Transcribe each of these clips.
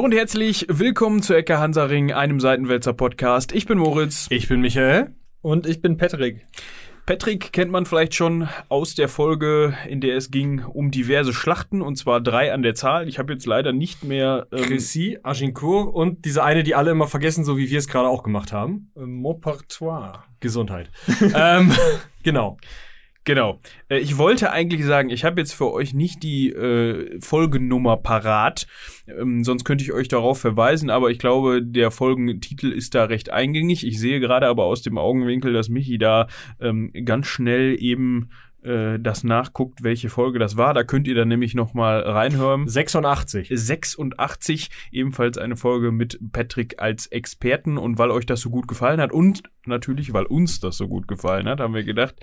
Hallo und herzlich willkommen zu Ecke Hansaring, einem Seitenwälzer Podcast. Ich bin Moritz. Ich bin Michael. Und ich bin Patrick. Patrick kennt man vielleicht schon aus der Folge, in der es ging um diverse Schlachten, und zwar drei an der Zahl. Ich habe jetzt leider nicht mehr. Ähm, Crécy, Agincourt und diese eine, die alle immer vergessen, so wie wir es gerade auch gemacht haben. Maupertoire. Gesundheit. ähm, genau. Genau. Äh, ich wollte eigentlich sagen, ich habe jetzt für euch nicht die äh, Folgennummer parat, ähm, sonst könnte ich euch darauf verweisen, aber ich glaube, der Folgentitel ist da recht eingängig. Ich sehe gerade aber aus dem Augenwinkel, dass Michi da ähm, ganz schnell eben das nachguckt, welche Folge das war. Da könnt ihr dann nämlich noch mal reinhören. 86. 86, ebenfalls eine Folge mit Patrick als Experten. Und weil euch das so gut gefallen hat und natürlich, weil uns das so gut gefallen hat, haben wir gedacht,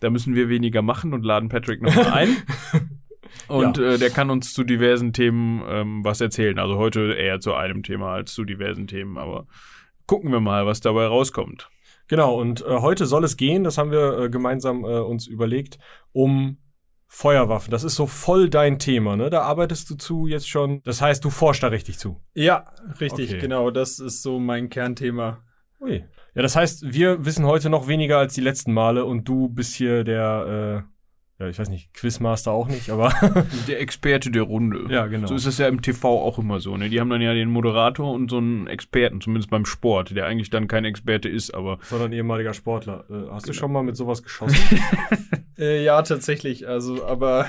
da müssen wir weniger machen und laden Patrick noch mal ein. Und ja. äh, der kann uns zu diversen Themen ähm, was erzählen. Also heute eher zu einem Thema als zu diversen Themen. Aber gucken wir mal, was dabei rauskommt. Genau, und äh, heute soll es gehen, das haben wir äh, gemeinsam äh, uns überlegt, um Feuerwaffen. Das ist so voll dein Thema, ne? Da arbeitest du zu jetzt schon. Das heißt, du forschst da richtig zu. Ja, richtig, okay. genau. Das ist so mein Kernthema. Ui. Ja, das heißt, wir wissen heute noch weniger als die letzten Male und du bist hier der äh, ja, ich weiß nicht, Quizmaster auch nicht, aber. der Experte der Runde. Ja, genau. So ist es ja im TV auch immer so, ne? Die haben dann ja den Moderator und so einen Experten, zumindest beim Sport, der eigentlich dann kein Experte ist, aber. Sondern ehemaliger Sportler. Äh, hast du schon mal mit sowas geschossen? äh, ja, tatsächlich. Also, aber.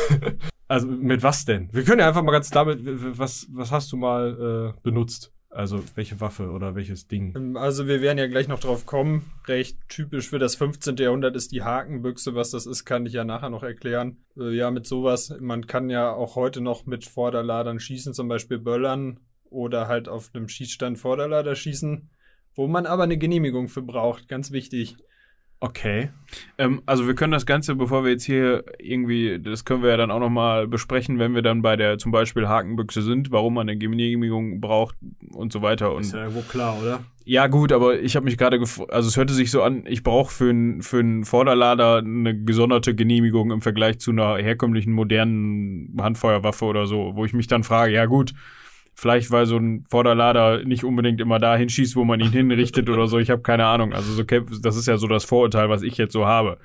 also, mit was denn? Wir können ja einfach mal ganz damit, was, was hast du mal äh, benutzt? Also welche Waffe oder welches Ding? Ähm, also wir werden ja gleich noch drauf kommen. Recht typisch für das 15. Jahrhundert ist die Hakenbüchse. Was das ist, kann ich ja nachher noch erklären. Äh, ja, mit sowas, man kann ja auch heute noch mit Vorderladern schießen, zum Beispiel Böllern oder halt auf einem Schießstand Vorderlader schießen, wo man aber eine Genehmigung für braucht. Ganz wichtig. Okay. Ähm, also wir können das Ganze, bevor wir jetzt hier irgendwie, das können wir ja dann auch nochmal besprechen, wenn wir dann bei der zum Beispiel Hakenbüchse sind, warum man eine Genehmigung braucht und so weiter. Und ist ja irgendwo klar, oder? Ja gut, aber ich habe mich gerade, also es hörte sich so an, ich brauche für einen für einen Vorderlader eine gesonderte Genehmigung im Vergleich zu einer herkömmlichen modernen Handfeuerwaffe oder so, wo ich mich dann frage, ja gut, Vielleicht, weil so ein Vorderlader nicht unbedingt immer da hinschießt, wo man ihn hinrichtet oder so. Ich habe keine Ahnung. Also so, das ist ja so das Vorurteil, was ich jetzt so habe.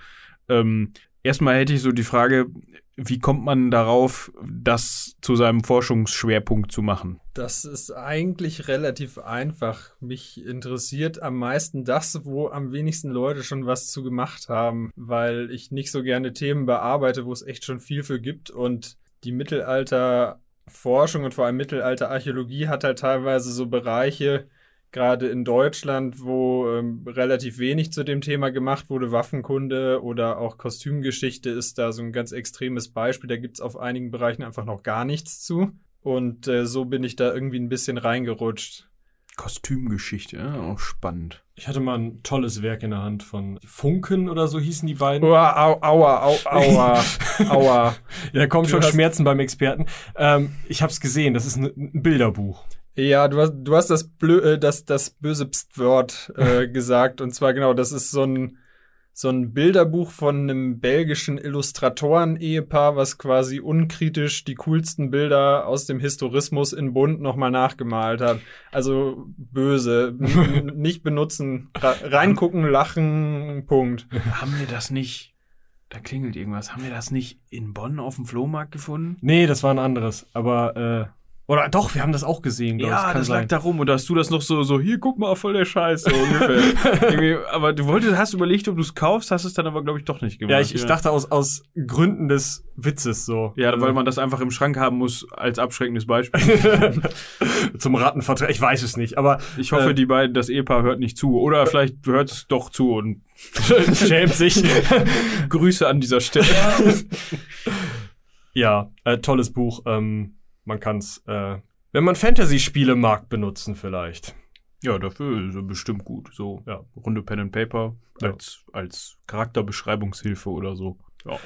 Ähm, erstmal hätte ich so die Frage, wie kommt man darauf, das zu seinem Forschungsschwerpunkt zu machen? Das ist eigentlich relativ einfach. Mich interessiert am meisten das, wo am wenigsten Leute schon was zu gemacht haben, weil ich nicht so gerne Themen bearbeite, wo es echt schon viel für gibt und die Mittelalter Forschung und vor allem Mittelalterarchäologie hat halt teilweise so Bereiche, gerade in Deutschland, wo ähm, relativ wenig zu dem Thema gemacht wurde. Waffenkunde oder auch Kostümgeschichte ist da so ein ganz extremes Beispiel. Da gibt es auf einigen Bereichen einfach noch gar nichts zu. Und äh, so bin ich da irgendwie ein bisschen reingerutscht. Kostümgeschichte, ja, auch spannend. Ich hatte mal ein tolles Werk in der Hand von Funken oder so hießen die beiden. Aua, aua, aua, aua, aua. ja, da kommen schon Schmerzen beim Experten. Ähm, ich hab's gesehen, das ist ein, ein Bilderbuch. Ja, du hast, du hast das, Blö äh, das, das böse Pst-Wort äh, gesagt. Und zwar genau, das ist so ein so ein Bilderbuch von einem belgischen Illustratoren-Ehepaar, was quasi unkritisch die coolsten Bilder aus dem Historismus in bunt nochmal nachgemalt hat. Also böse. nicht benutzen. reingucken, lachen, Punkt. Haben wir das nicht? Da klingelt irgendwas. Haben wir das nicht in Bonn auf dem Flohmarkt gefunden? Nee, das war ein anderes. Aber äh, oder doch, wir haben das auch gesehen, glaube Ja, das, das lag da rum und hast du das noch so, so, hier, guck mal, voll der Scheiß, so aber du wolltest, hast überlegt, ob du es kaufst, hast es dann aber, glaube ich, doch nicht gemacht. Ja, ich, ich dachte aus, aus Gründen des Witzes so. Ja, also. weil man das einfach im Schrank haben muss als abschreckendes Beispiel. Zum Rattenvertrag, ich weiß es nicht, aber. Ich hoffe, äh, die beiden, das Ehepaar hört nicht zu. Oder vielleicht hört es doch zu und schämt sich. Grüße an dieser Stelle. ja, äh, tolles Buch. Ähm, man kann es, äh, wenn man Fantasy-Spiele mag, benutzen vielleicht. Ja, dafür ist er bestimmt gut. So, ja, Runde Pen and Paper als, ja. als Charakterbeschreibungshilfe oder so. Ja.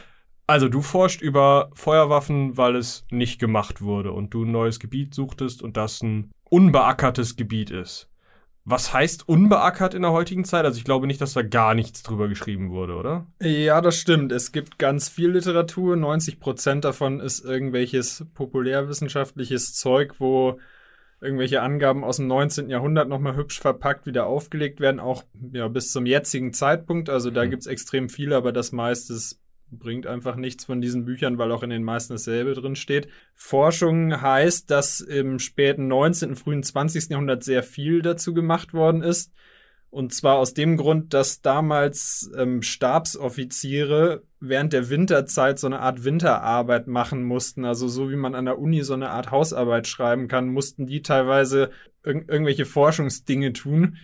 Also du forscht über Feuerwaffen, weil es nicht gemacht wurde und du ein neues Gebiet suchtest und das ein unbeackertes Gebiet ist. Was heißt unbeackert in der heutigen Zeit? Also ich glaube nicht, dass da gar nichts drüber geschrieben wurde, oder? Ja, das stimmt. Es gibt ganz viel Literatur. 90 Prozent davon ist irgendwelches populärwissenschaftliches Zeug, wo irgendwelche Angaben aus dem 19. Jahrhundert nochmal hübsch verpackt wieder aufgelegt werden, auch ja, bis zum jetzigen Zeitpunkt. Also da mhm. gibt's extrem viele, aber das meiste ist bringt einfach nichts von diesen Büchern, weil auch in den meisten dasselbe drin steht. Forschung heißt, dass im späten 19., frühen 20. Jahrhundert sehr viel dazu gemacht worden ist. Und zwar aus dem Grund, dass damals ähm, Stabsoffiziere während der Winterzeit so eine Art Winterarbeit machen mussten. Also so wie man an der Uni so eine Art Hausarbeit schreiben kann, mussten die teilweise ir irgendwelche Forschungsdinge tun.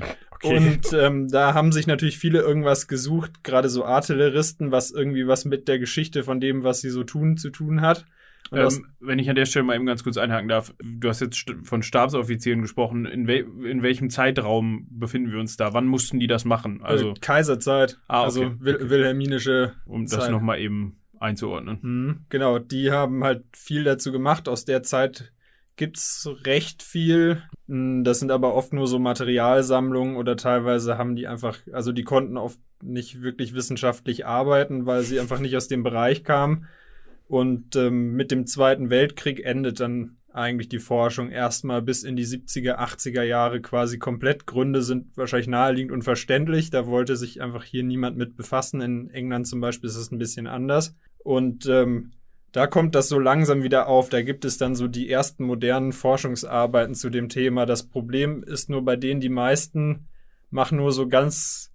Okay. Und ähm, da haben sich natürlich viele irgendwas gesucht, gerade so Artilleristen, was irgendwie was mit der Geschichte von dem, was sie so tun, zu tun hat. Ähm, wenn ich an der Stelle mal eben ganz kurz einhaken darf, du hast jetzt von Stabsoffizieren gesprochen. In, we in welchem Zeitraum befinden wir uns da? Wann mussten die das machen? Äh, also Kaiserzeit, ah, okay. also Wil okay. wilhelminische. Um Zeit. das nochmal eben einzuordnen. Mhm, genau, die haben halt viel dazu gemacht. Aus der Zeit gibt's recht viel. Hm, das sind aber oft nur so Materialsammlungen oder teilweise haben die einfach, also die konnten oft nicht wirklich wissenschaftlich arbeiten, weil sie einfach nicht aus dem Bereich kamen. Und ähm, mit dem Zweiten Weltkrieg endet dann eigentlich die Forschung erstmal bis in die 70er, 80er Jahre quasi komplett. Gründe sind wahrscheinlich naheliegend und verständlich. Da wollte sich einfach hier niemand mit befassen. In England zum Beispiel ist es ein bisschen anders. Und ähm, da kommt das so langsam wieder auf. Da gibt es dann so die ersten modernen Forschungsarbeiten zu dem Thema. Das Problem ist nur bei denen, die meisten machen nur so ganz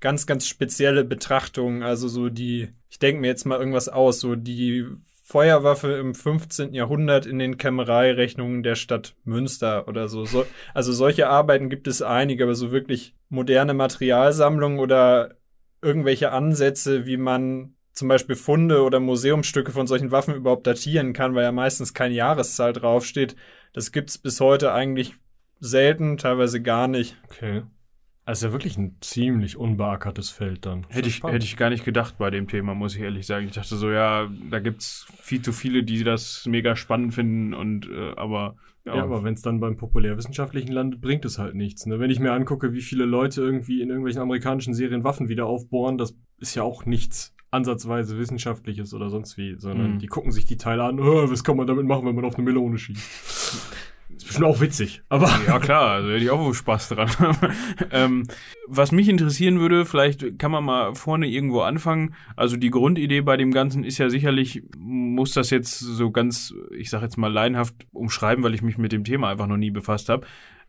ganz, ganz spezielle Betrachtungen. Also so die, ich denke mir jetzt mal irgendwas aus, so die Feuerwaffe im 15. Jahrhundert in den Kämmereirechnungen der Stadt Münster oder so. so. Also solche Arbeiten gibt es einige, aber so wirklich moderne Materialsammlungen oder irgendwelche Ansätze, wie man zum Beispiel Funde oder Museumstücke von solchen Waffen überhaupt datieren kann, weil ja meistens keine Jahreszahl draufsteht. Das gibt's bis heute eigentlich selten, teilweise gar nicht. Okay. Also wirklich ein ziemlich unbeackertes Feld dann. Hätte ich, hätte ich gar nicht gedacht bei dem Thema, muss ich ehrlich sagen. Ich dachte so, ja, da gibt's viel zu viele, die das mega spannend finden und äh, aber ja, ja aber wenn es dann beim populärwissenschaftlichen landet, bringt es halt nichts. Ne? Wenn ich mir angucke, wie viele Leute irgendwie in irgendwelchen amerikanischen Serien Waffen wieder aufbohren, das ist ja auch nichts ansatzweise wissenschaftliches oder sonst wie, sondern mhm. die gucken sich die Teile an, oh, was kann man damit machen, wenn man auf eine Melone schießt. Ist bestimmt auch witzig, aber. Ja, klar, also hätte ich auch Spaß dran. ähm, was mich interessieren würde, vielleicht kann man mal vorne irgendwo anfangen. Also die Grundidee bei dem Ganzen ist ja sicherlich, muss das jetzt so ganz, ich sag jetzt mal laienhaft umschreiben, weil ich mich mit dem Thema einfach noch nie befasst habe.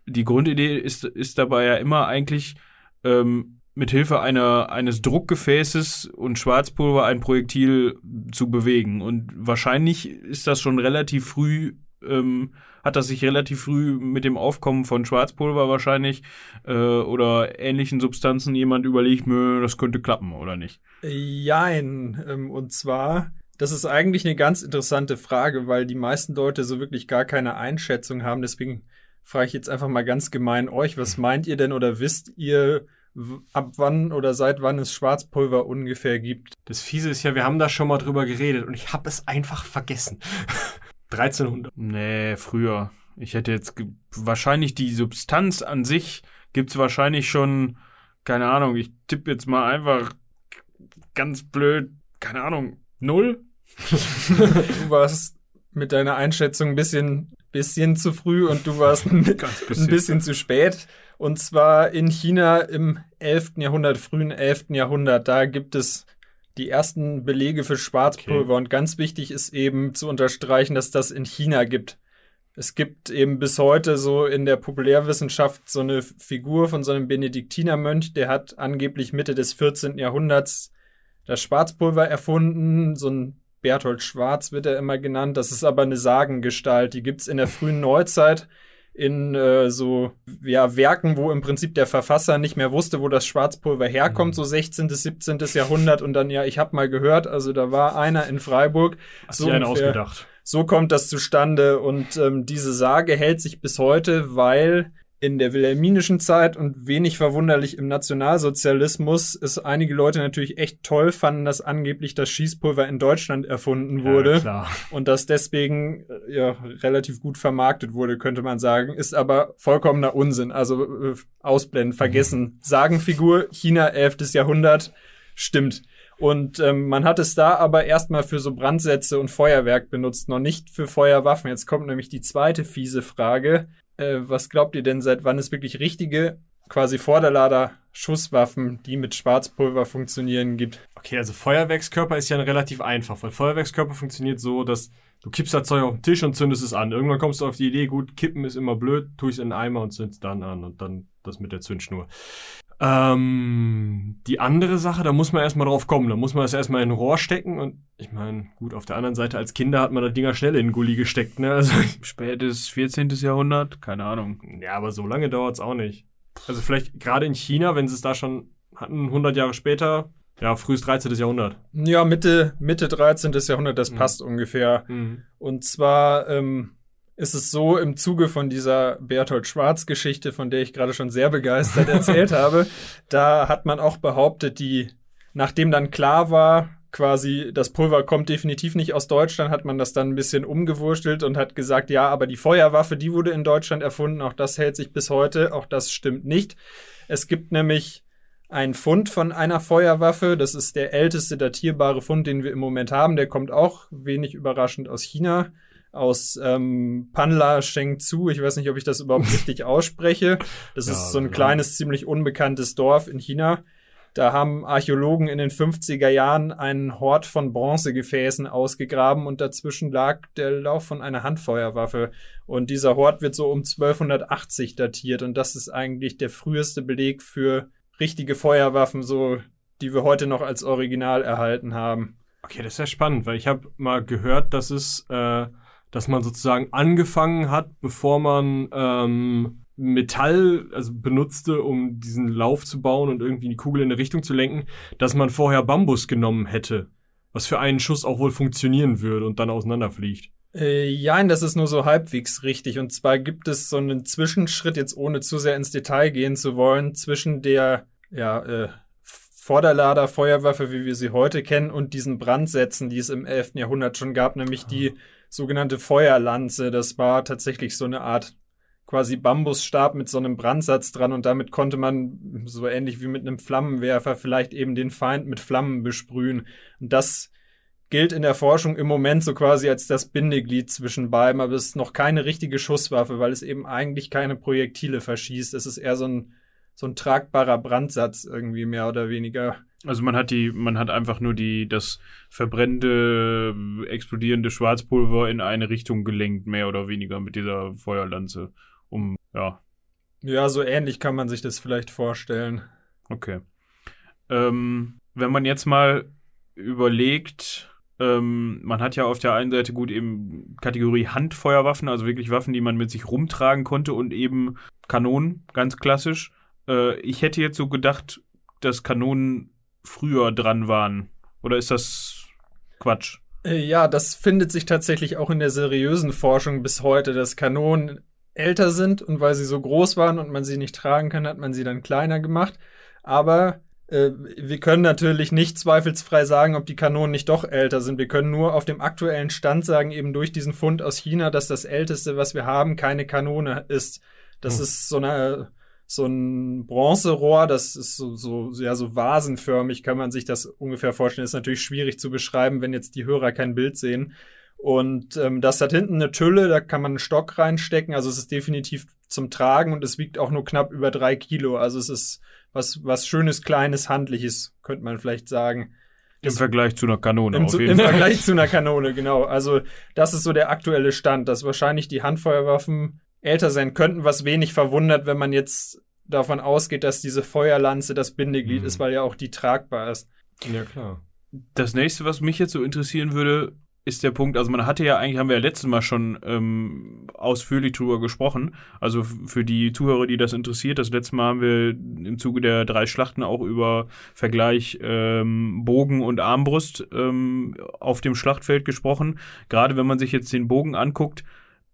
Die Grundidee ist, ist dabei ja immer eigentlich, ähm, mit Hilfe einer, eines Druckgefäßes und Schwarzpulver ein Projektil zu bewegen. Und wahrscheinlich ist das schon relativ früh ähm, hat das sich relativ früh mit dem Aufkommen von Schwarzpulver wahrscheinlich äh, oder ähnlichen Substanzen jemand überlegt, das könnte klappen oder nicht? Jein. Ähm, und zwar, das ist eigentlich eine ganz interessante Frage, weil die meisten Leute so wirklich gar keine Einschätzung haben. Deswegen frage ich jetzt einfach mal ganz gemein euch, was meint ihr denn oder wisst ihr, ab wann oder seit wann es Schwarzpulver ungefähr gibt? Das Fiese ist ja, wir haben da schon mal drüber geredet und ich habe es einfach vergessen. 1300. Nee, früher. Ich hätte jetzt wahrscheinlich die Substanz an sich gibt's wahrscheinlich schon, keine Ahnung, ich tippe jetzt mal einfach ganz blöd, keine Ahnung, null. du warst mit deiner Einschätzung ein bisschen, bisschen zu früh und du warst ein, bisschen. ein bisschen zu spät. Und zwar in China im 11. Jahrhundert, frühen 11. Jahrhundert. Da gibt es die ersten Belege für Schwarzpulver. Okay. Und ganz wichtig ist eben zu unterstreichen, dass das in China gibt. Es gibt eben bis heute so in der Populärwissenschaft so eine Figur von so einem Benediktinermönch, der hat angeblich Mitte des 14. Jahrhunderts das Schwarzpulver erfunden. So ein Berthold Schwarz wird er immer genannt. Das ist aber eine Sagengestalt. Die gibt's in der frühen Neuzeit in äh, so ja, Werken, wo im Prinzip der Verfasser nicht mehr wusste, wo das Schwarzpulver herkommt, mhm. so 16. bis 17. Jahrhundert und dann ja, ich habe mal gehört, also da war einer in Freiburg. Hast so einen ausgedacht. So kommt das zustande und ähm, diese Sage hält sich bis heute, weil in der wilhelminischen Zeit und wenig verwunderlich im Nationalsozialismus es einige Leute natürlich echt toll fanden, dass angeblich das Schießpulver in Deutschland erfunden wurde ja, und das deswegen äh, ja relativ gut vermarktet wurde, könnte man sagen, ist aber vollkommener Unsinn. Also äh, ausblenden, vergessen. Mhm. Sagenfigur China 11. Jahrhundert stimmt. Und ähm, man hat es da aber erstmal für so Brandsätze und Feuerwerk benutzt, noch nicht für Feuerwaffen. Jetzt kommt nämlich die zweite fiese Frage Äh, was glaubt ihr denn, seit wann es wirklich richtige, quasi Vorderlader Schusswaffen, die mit Schwarzpulver funktionieren, gibt? Okay, also Feuerwerkskörper ist ja relativ einfach, weil Feuerwerkskörper funktioniert so, dass du kippst das Zeug auf den Tisch und zündest es an. Irgendwann kommst du auf die Idee, gut, kippen ist immer blöd, tue ich es in den Eimer und zündest dann an und dann das mit der Zündschnur. Ähm, die andere Sache, da muss man erstmal drauf kommen. Da muss man das erstmal in ein Rohr stecken und ich meine, gut, auf der anderen Seite als Kinder hat man da Dinger schnell in den Gully gesteckt, ne? Also, Spätes 14. Jahrhundert, keine Ahnung. ja, aber so lange dauert's auch nicht. Also vielleicht gerade in China, wenn sie es da schon hatten, 100 Jahre später, ja, frühes 13. Jahrhundert. Ja, Mitte, Mitte 13. Jahrhundert, das Mhm. passt ungefähr. Mhm. Und zwar ähm, ist es so im Zuge von dieser Berthold Schwarz-Geschichte, von der ich gerade schon sehr begeistert erzählt habe, da hat man auch behauptet, die, nachdem dann klar war, quasi das Pulver kommt definitiv nicht aus Deutschland, hat man das dann ein bisschen umgewurstelt und hat gesagt, ja, aber die Feuerwaffe, die wurde in Deutschland erfunden, auch das hält sich bis heute, auch das stimmt nicht. Es gibt nämlich ein Fund von einer Feuerwaffe. Das ist der älteste datierbare Fund, den wir im Moment haben. Der kommt auch wenig überraschend aus China, aus ähm, Panla Shengzhou. Ich weiß nicht, ob ich das überhaupt richtig ausspreche. Das Ja, ist so ein ja. kleines, ziemlich unbekanntes Dorf in China. Da haben Archäologen in den 50er Jahren einen Hort von Bronzegefäßen ausgegraben und dazwischen lag der Lauf von einer Handfeuerwaffe. Und dieser Hort wird so um 1280 datiert und das ist eigentlich der früheste Beleg für richtige Feuerwaffen, so die wir heute noch als Original erhalten haben. Okay, das ist ja spannend, weil ich habe mal gehört, dass es, äh, dass man sozusagen angefangen hat, bevor man ähm, Metall also benutzte, um diesen Lauf zu bauen und irgendwie die Kugel in eine Richtung zu lenken, dass man vorher Bambus genommen hätte, was für einen Schuss auch wohl funktionieren würde und dann auseinanderfliegt. Äh, ja, das ist nur so halbwegs richtig. Und zwar gibt es so einen Zwischenschritt, jetzt ohne zu sehr ins Detail gehen zu wollen, zwischen der ja, äh, Vorderlader Feuerwaffe, wie wir sie heute kennen, und diesen Brandsätzen, die es im 11. Jahrhundert schon gab, nämlich die sogenannte Feuerlanze. Das war tatsächlich so eine Art quasi Bambusstab mit so einem Brandsatz dran und damit konnte man so ähnlich wie mit einem Flammenwerfer vielleicht eben den Feind mit Flammen besprühen. Und das gilt in der Forschung im Moment so quasi als das Bindeglied zwischen beiden, aber es ist noch keine richtige Schusswaffe, weil es eben eigentlich keine Projektile verschießt. Es ist eher so ein, so ein tragbarer Brandsatz irgendwie mehr oder weniger. Also man hat die, man hat einfach nur die, das verbrennende, explodierende Schwarzpulver in eine Richtung gelenkt, mehr oder weniger mit dieser Feuerlanze. Um, ja, Ja, so ähnlich kann man sich das vielleicht vorstellen. okay. Ähm, wenn man jetzt mal überlegt, ähm, man hat ja auf der einen Seite gut eben Kategorie Handfeuerwaffen, also wirklich Waffen, die man mit sich rumtragen konnte und eben Kanonen, ganz klassisch. Äh, ich hätte jetzt so gedacht, dass Kanonen früher dran waren. Oder ist das Quatsch? Äh, Ja, das findet sich tatsächlich auch in der seriösen Forschung bis heute, dass Kanonen älter sind und weil sie so groß waren und man sie nicht tragen kann, hat man sie dann kleiner gemacht. Aber äh, wir können natürlich nicht zweifelsfrei sagen, ob die Kanonen nicht doch älter sind. Wir können nur auf dem aktuellen Stand sagen, eben durch diesen Fund aus China, dass das älteste, was wir haben, keine Kanone ist. Das Hm. ist so eine so ein Bronzerohr, das ist so, so, ja, so vasenförmig, kann man sich das ungefähr vorstellen. Ist natürlich schwierig zu beschreiben, wenn jetzt die Hörer kein Bild sehen. Und ähm, das hat hinten eine Tülle, da kann man einen Stock reinstecken. Also es ist definitiv zum Tragen und es wiegt auch nur knapp über drei Kilo. Also es ist was, was Schönes, Kleines, Handliches, könnte man vielleicht sagen. Im Vergleich zu einer Kanone Im, auf jeden Im Fall. Vergleich zu einer Kanone, genau. Also das ist so der aktuelle Stand, dass wahrscheinlich die Handfeuerwaffen älter sein könnten, was wenig verwundert, wenn man jetzt davon ausgeht, dass diese Feuerlanze das Bindeglied Mhm. ist, weil ja auch die tragbar ist. Ja, klar. Das nächste, was mich jetzt so interessieren würde, ist der Punkt, also man hatte ja eigentlich, haben wir ja letztes Mal schon ähm, ausführlich drüber gesprochen. Also für die Zuhörer, die das interessiert, das letzte Mal haben wir im Zuge der drei Schlachten auch über Vergleich ähm, Bogen und Armbrust ähm, auf dem Schlachtfeld gesprochen. Gerade wenn man sich jetzt den Bogen anguckt,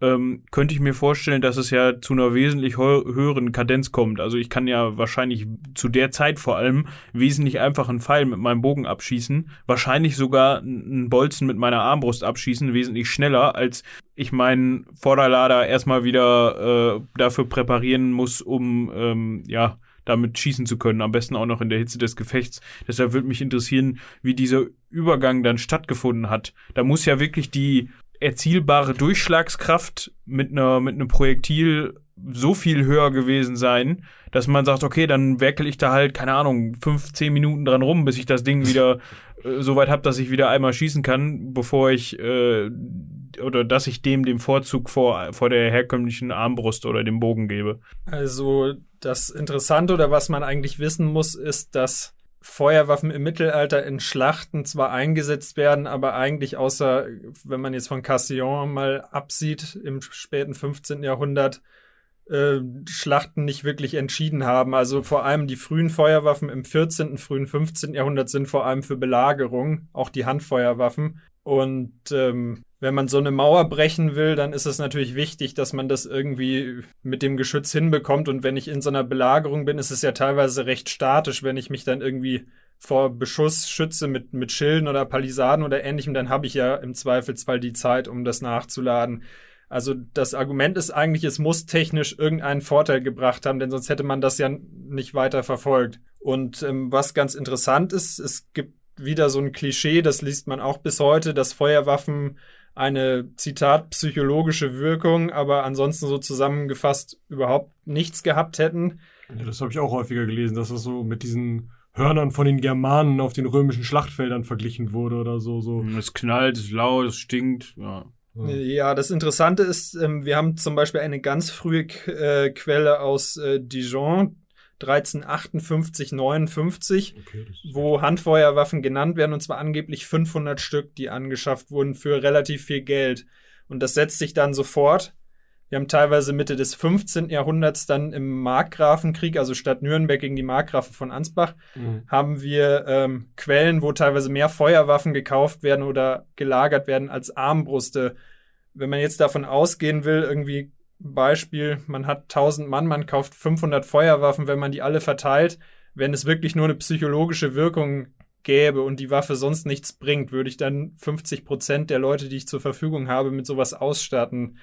ähm, könnte ich mir vorstellen, dass es ja zu einer wesentlich höheren Kadenz kommt. Also ich kann ja wahrscheinlich zu der Zeit vor allem wesentlich einfach einen Pfeil mit meinem Bogen abschießen, wahrscheinlich sogar einen Bolzen mit meiner Armbrust abschießen, wesentlich schneller, als ich meinen Vorderlader erstmal wieder äh, dafür präparieren muss, um ähm, ja damit schießen zu können, am besten auch noch in der Hitze des Gefechts. Deshalb würde mich interessieren, wie dieser Übergang dann stattgefunden hat. Da muss ja wirklich die erzielbare Durchschlagskraft mit einer mit einem Projektil so viel höher gewesen sein, dass man sagt, okay, dann werkel ich da halt, keine Ahnung, fünf, zehn Minuten dran rum, bis ich das Ding wieder äh, so weit habe, dass ich wieder einmal schießen kann, bevor ich äh, oder dass ich dem den Vorzug vor, vor der herkömmlichen Armbrust oder dem Bogen gebe. Also das Interessante oder was man eigentlich wissen muss, ist, dass Feuerwaffen im Mittelalter in Schlachten zwar eingesetzt werden, aber eigentlich außer, wenn man jetzt von Cassillon mal absieht, im späten 15. Jahrhundert, äh, Schlachten nicht wirklich entschieden haben. Also vor allem die frühen Feuerwaffen im 14., frühen 15. Jahrhundert sind vor allem für Belagerung, auch die Handfeuerwaffen. Und ähm, wenn man so eine Mauer brechen will, dann ist es natürlich wichtig, dass man das irgendwie mit dem Geschütz hinbekommt. Und wenn ich in so einer Belagerung bin, ist es ja teilweise recht statisch. Wenn ich mich dann irgendwie vor Beschuss schütze mit, mit Schilden oder Palisaden oder ähnlichem, dann habe ich ja im Zweifelsfall die Zeit, um das nachzuladen. Also das Argument ist eigentlich, es muss technisch irgendeinen Vorteil gebracht haben, denn sonst hätte man das ja nicht weiter verfolgt. Und ähm, was ganz interessant ist, es gibt wieder so ein Klischee, das liest man auch bis heute, dass Feuerwaffen eine, Zitat, psychologische Wirkung, aber ansonsten so zusammengefasst überhaupt nichts gehabt hätten. Ja, das habe ich auch häufiger gelesen, dass das so mit diesen Hörnern von den Germanen auf den römischen Schlachtfeldern verglichen wurde oder so. so. Es knallt, es ist laut, es stinkt, ja. Ja, das Interessante ist, ähm, wir haben zum Beispiel eine ganz frühe äh, Quelle aus äh, Dijon, 1358, 59, okay, wo Handfeuerwaffen genannt werden, und zwar angeblich 500 Stück, die angeschafft wurden für relativ viel Geld. Und das setzt sich dann sofort. Wir haben teilweise Mitte des 15. Jahrhunderts dann im Markgrafenkrieg, also statt Nürnberg gegen die Markgrafen von Ansbach, mhm. haben wir ähm, Quellen, wo teilweise mehr Feuerwaffen gekauft werden oder gelagert werden als Armbruste. Wenn man jetzt davon ausgehen will, irgendwie Beispiel, man hat 1000 Mann, man kauft 500 Feuerwaffen, wenn man die alle verteilt, wenn es wirklich nur eine psychologische Wirkung gäbe und die Waffe sonst nichts bringt, würde ich dann 50 Prozent der Leute, die ich zur Verfügung habe, mit sowas ausstatten.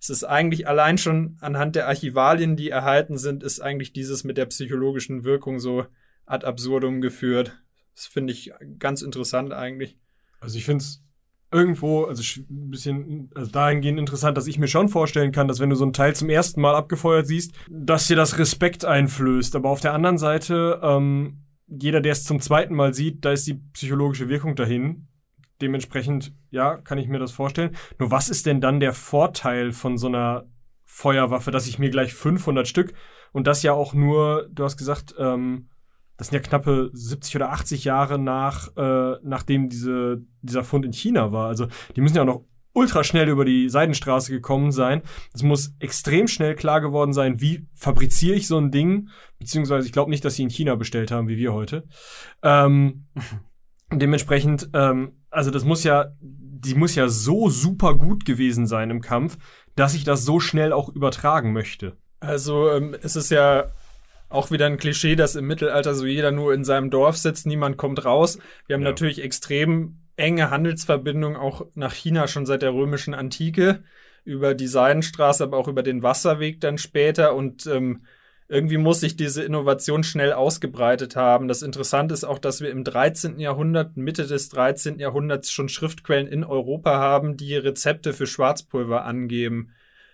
Es ist eigentlich allein schon anhand der Archivalien, die erhalten sind, ist eigentlich dieses mit der psychologischen Wirkung so ad absurdum geführt. Das finde ich ganz interessant eigentlich. Also ich finde es irgendwo, also ein bisschen also dahingehend interessant, dass ich mir schon vorstellen kann, dass wenn du so ein Teil zum ersten Mal abgefeuert siehst, dass dir das Respekt einflößt. Aber auf der anderen Seite, ähm, jeder, der es zum zweiten Mal sieht, da ist die psychologische Wirkung dahin. Dementsprechend, ja, kann ich mir das vorstellen. Nur was ist denn dann der Vorteil von so einer Feuerwaffe, dass ich mir gleich 500 Stück und das ja auch nur, du hast gesagt, ähm, das sind ja knappe 70 oder 80 Jahre nach, äh, nachdem diese, dieser Fund in China war. Also die müssen ja auch noch ultra schnell über die Seidenstraße gekommen sein. Es muss extrem schnell klar geworden sein, wie fabriziere ich so ein Ding, beziehungsweise ich glaube nicht, dass sie in China bestellt haben, wie wir heute. Ähm, dementsprechend, ähm, also das muss ja, die muss ja so super gut gewesen sein im Kampf, dass ich das so schnell auch übertragen möchte. Also ähm, es ist ja auch wieder ein Klischee, dass im Mittelalter so jeder nur in seinem Dorf sitzt, niemand kommt raus. Wir haben ja. natürlich extrem enge Handelsverbindungen auch nach China schon seit der römischen Antike über die Seidenstraße, aber auch über den Wasserweg dann später und ähm, irgendwie muss sich diese Innovation schnell ausgebreitet haben. Das Interessante ist auch, dass wir im 13. Jahrhundert, Mitte des 13. Jahrhunderts schon Schriftquellen in Europa haben, die Rezepte für Schwarzpulver angeben.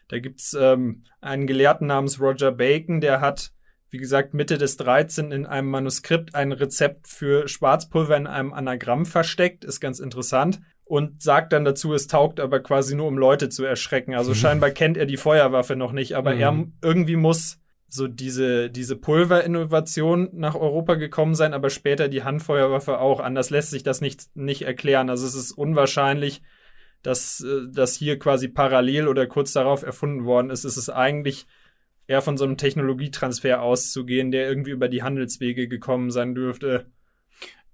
Da gibt's ähm, einen Gelehrten namens Roger Bacon, der hat wie gesagt, Mitte des 13. in einem Manuskript ein Rezept für Schwarzpulver in einem Anagramm versteckt, ist ganz interessant. Und sagt dann dazu, es taugt aber quasi nur, um Leute zu erschrecken. Also mhm. scheinbar kennt er die Feuerwaffe noch nicht, aber mhm. er irgendwie muss so diese, diese Pulverinnovation nach Europa gekommen sein, aber später die Handfeuerwaffe auch. Anders lässt sich das nicht, nicht erklären. Also es ist unwahrscheinlich, dass äh, das hier quasi parallel oder kurz darauf erfunden worden ist. Es ist eigentlich eher von so einem Technologietransfer auszugehen, der irgendwie über die Handelswege gekommen sein dürfte.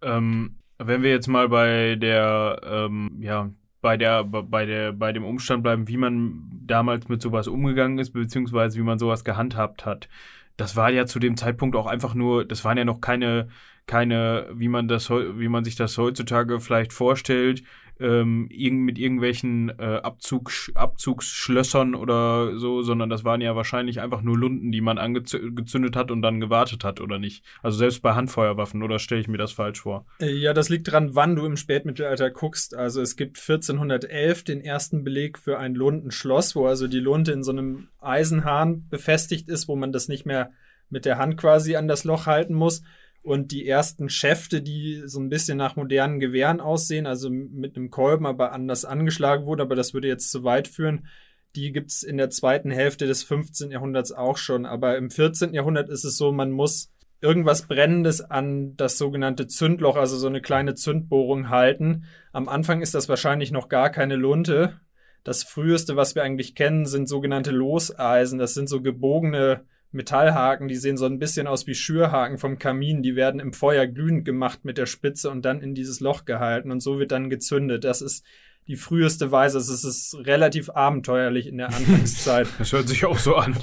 Ähm, wenn wir jetzt mal bei der, ähm, ja, bei der, bei der, bei dem Umstand bleiben, wie man damals mit sowas umgegangen ist, beziehungsweise wie man sowas gehandhabt hat. Das war ja zu dem Zeitpunkt auch einfach nur, das waren ja noch keine, keine, wie man das, wie man sich das heutzutage vielleicht vorstellt, ähm, mit irgendwelchen äh, Abzug, Abzugsschlössern oder so, sondern das waren ja wahrscheinlich einfach nur Lunden, die man angezündet hat und dann gewartet hat, oder nicht? Also selbst bei Handfeuerwaffen, oder stelle ich mir das falsch vor? Äh, ja, das liegt dran, wann du im Spätmittelalter guckst. Also es gibt 1411 den ersten Beleg für ein Lundenschloss, wo also die Lunte in so einem Eisenhahn befestigt ist, wo man das nicht mehr mit der Hand quasi an das Loch halten muss. Und die ersten Schäfte, die so ein bisschen nach modernen Gewehren aussehen, also mit einem Kolben, aber anders angeschlagen wurden, aber das würde jetzt zu weit führen, die gibt es in der zweiten Hälfte des 15. Jahrhunderts auch schon. Aber im 14. Jahrhundert ist es so, man muss irgendwas Brennendes an das sogenannte Zündloch, also so eine kleine Zündbohrung halten. Am Anfang ist das wahrscheinlich noch gar keine Lunte. Das früheste, was wir eigentlich kennen, sind sogenannte Loseisen. Das sind so gebogene Metallhaken, die sehen so ein bisschen aus wie Schürhaken vom Kamin. Die werden im Feuer glühend gemacht mit der Spitze und dann in dieses Loch gehalten und so wird dann gezündet. Das ist die früheste Weise. Es ist relativ abenteuerlich in der Anfangszeit. das hört sich auch so an.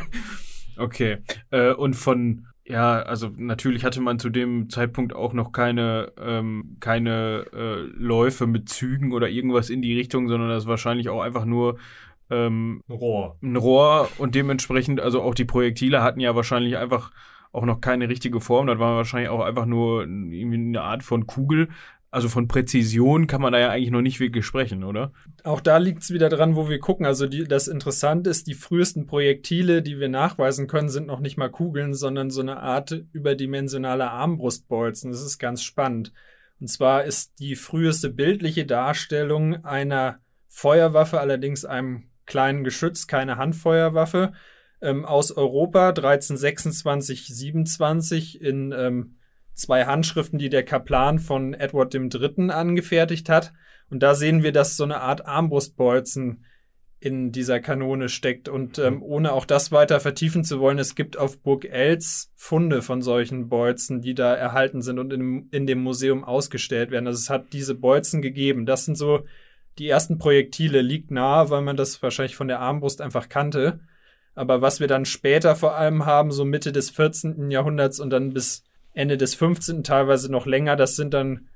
okay. Äh, und von ja, also natürlich hatte man zu dem Zeitpunkt auch noch keine, ähm, keine äh, Läufe mit Zügen oder irgendwas in die Richtung, sondern das wahrscheinlich auch einfach nur ähm, ein Rohr. Ein Rohr und dementsprechend, also auch die Projektile hatten ja wahrscheinlich einfach auch noch keine richtige Form. Das war wahrscheinlich auch einfach nur irgendwie eine Art von Kugel. Also von Präzision kann man da ja eigentlich noch nicht wirklich sprechen, oder? Auch da liegt es wieder dran, wo wir gucken. Also die, das Interessante ist, die frühesten Projektile, die wir nachweisen können, sind noch nicht mal Kugeln, sondern so eine Art überdimensionaler Armbrustbolzen. Das ist ganz spannend. Und zwar ist die früheste bildliche Darstellung einer Feuerwaffe, allerdings einem kleinen Geschütz, keine Handfeuerwaffe, ähm, aus Europa 1326, 27 in ähm, zwei Handschriften, die der Kaplan von Edward III. angefertigt hat. Und da sehen wir, dass so eine Art Armbrustbolzen in dieser Kanone steckt. Und ähm, ohne auch das weiter vertiefen zu wollen, es gibt auf Burg Els Funde von solchen Bolzen, die da erhalten sind und in, in dem Museum ausgestellt werden. Also es hat diese Bolzen gegeben. Das sind so die ersten Projektile, liegt nahe, weil man das wahrscheinlich von der Armbrust einfach kannte. Aber was wir dann später vor allem haben, so Mitte des 14. Jahrhunderts und dann bis Ende des 15., teilweise noch länger. Das sind dann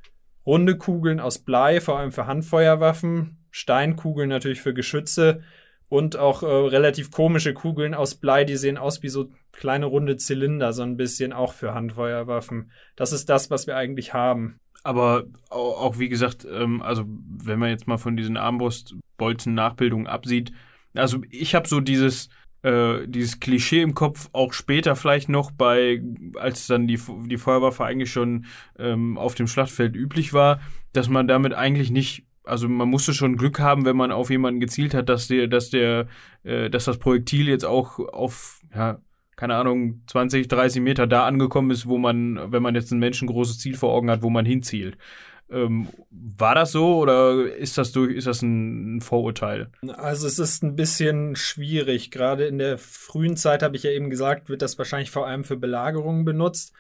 runde Kugeln aus Blei, vor allem für Handfeuerwaffen, Steinkugeln natürlich für Geschütze und auch äh, relativ komische Kugeln aus Blei, die sehen aus wie so kleine runde Zylinder, so ein bisschen auch für Handfeuerwaffen. Das ist das, was wir eigentlich haben. Aber auch, auch wie gesagt, ähm, also wenn man jetzt mal von diesen Armbrustbolzen-Nachbildungen absieht, also ich habe so dieses äh, dieses Klischee im Kopf auch später vielleicht noch bei, als dann die, die Feuerwaffe eigentlich schon ähm, auf dem Schlachtfeld üblich war, dass man damit eigentlich nicht also man musste schon Glück haben, wenn man auf jemanden gezielt hat, dass der, dass der, äh, dass das Projektil jetzt auch auf, ja, keine Ahnung, 20, 30 Meter da angekommen ist, wo man, wenn man jetzt ein menschengroßes Ziel vor Augen hat, wo man hinzielt. Ähm, war das so oder ist das durch, ist das ein, Vorurteil? Also es ist ein bisschen schwierig. Gerade in der frühen Zeit habe ich ja eben gesagt, wird das wahrscheinlich vor allem für Belagerungen benutzt.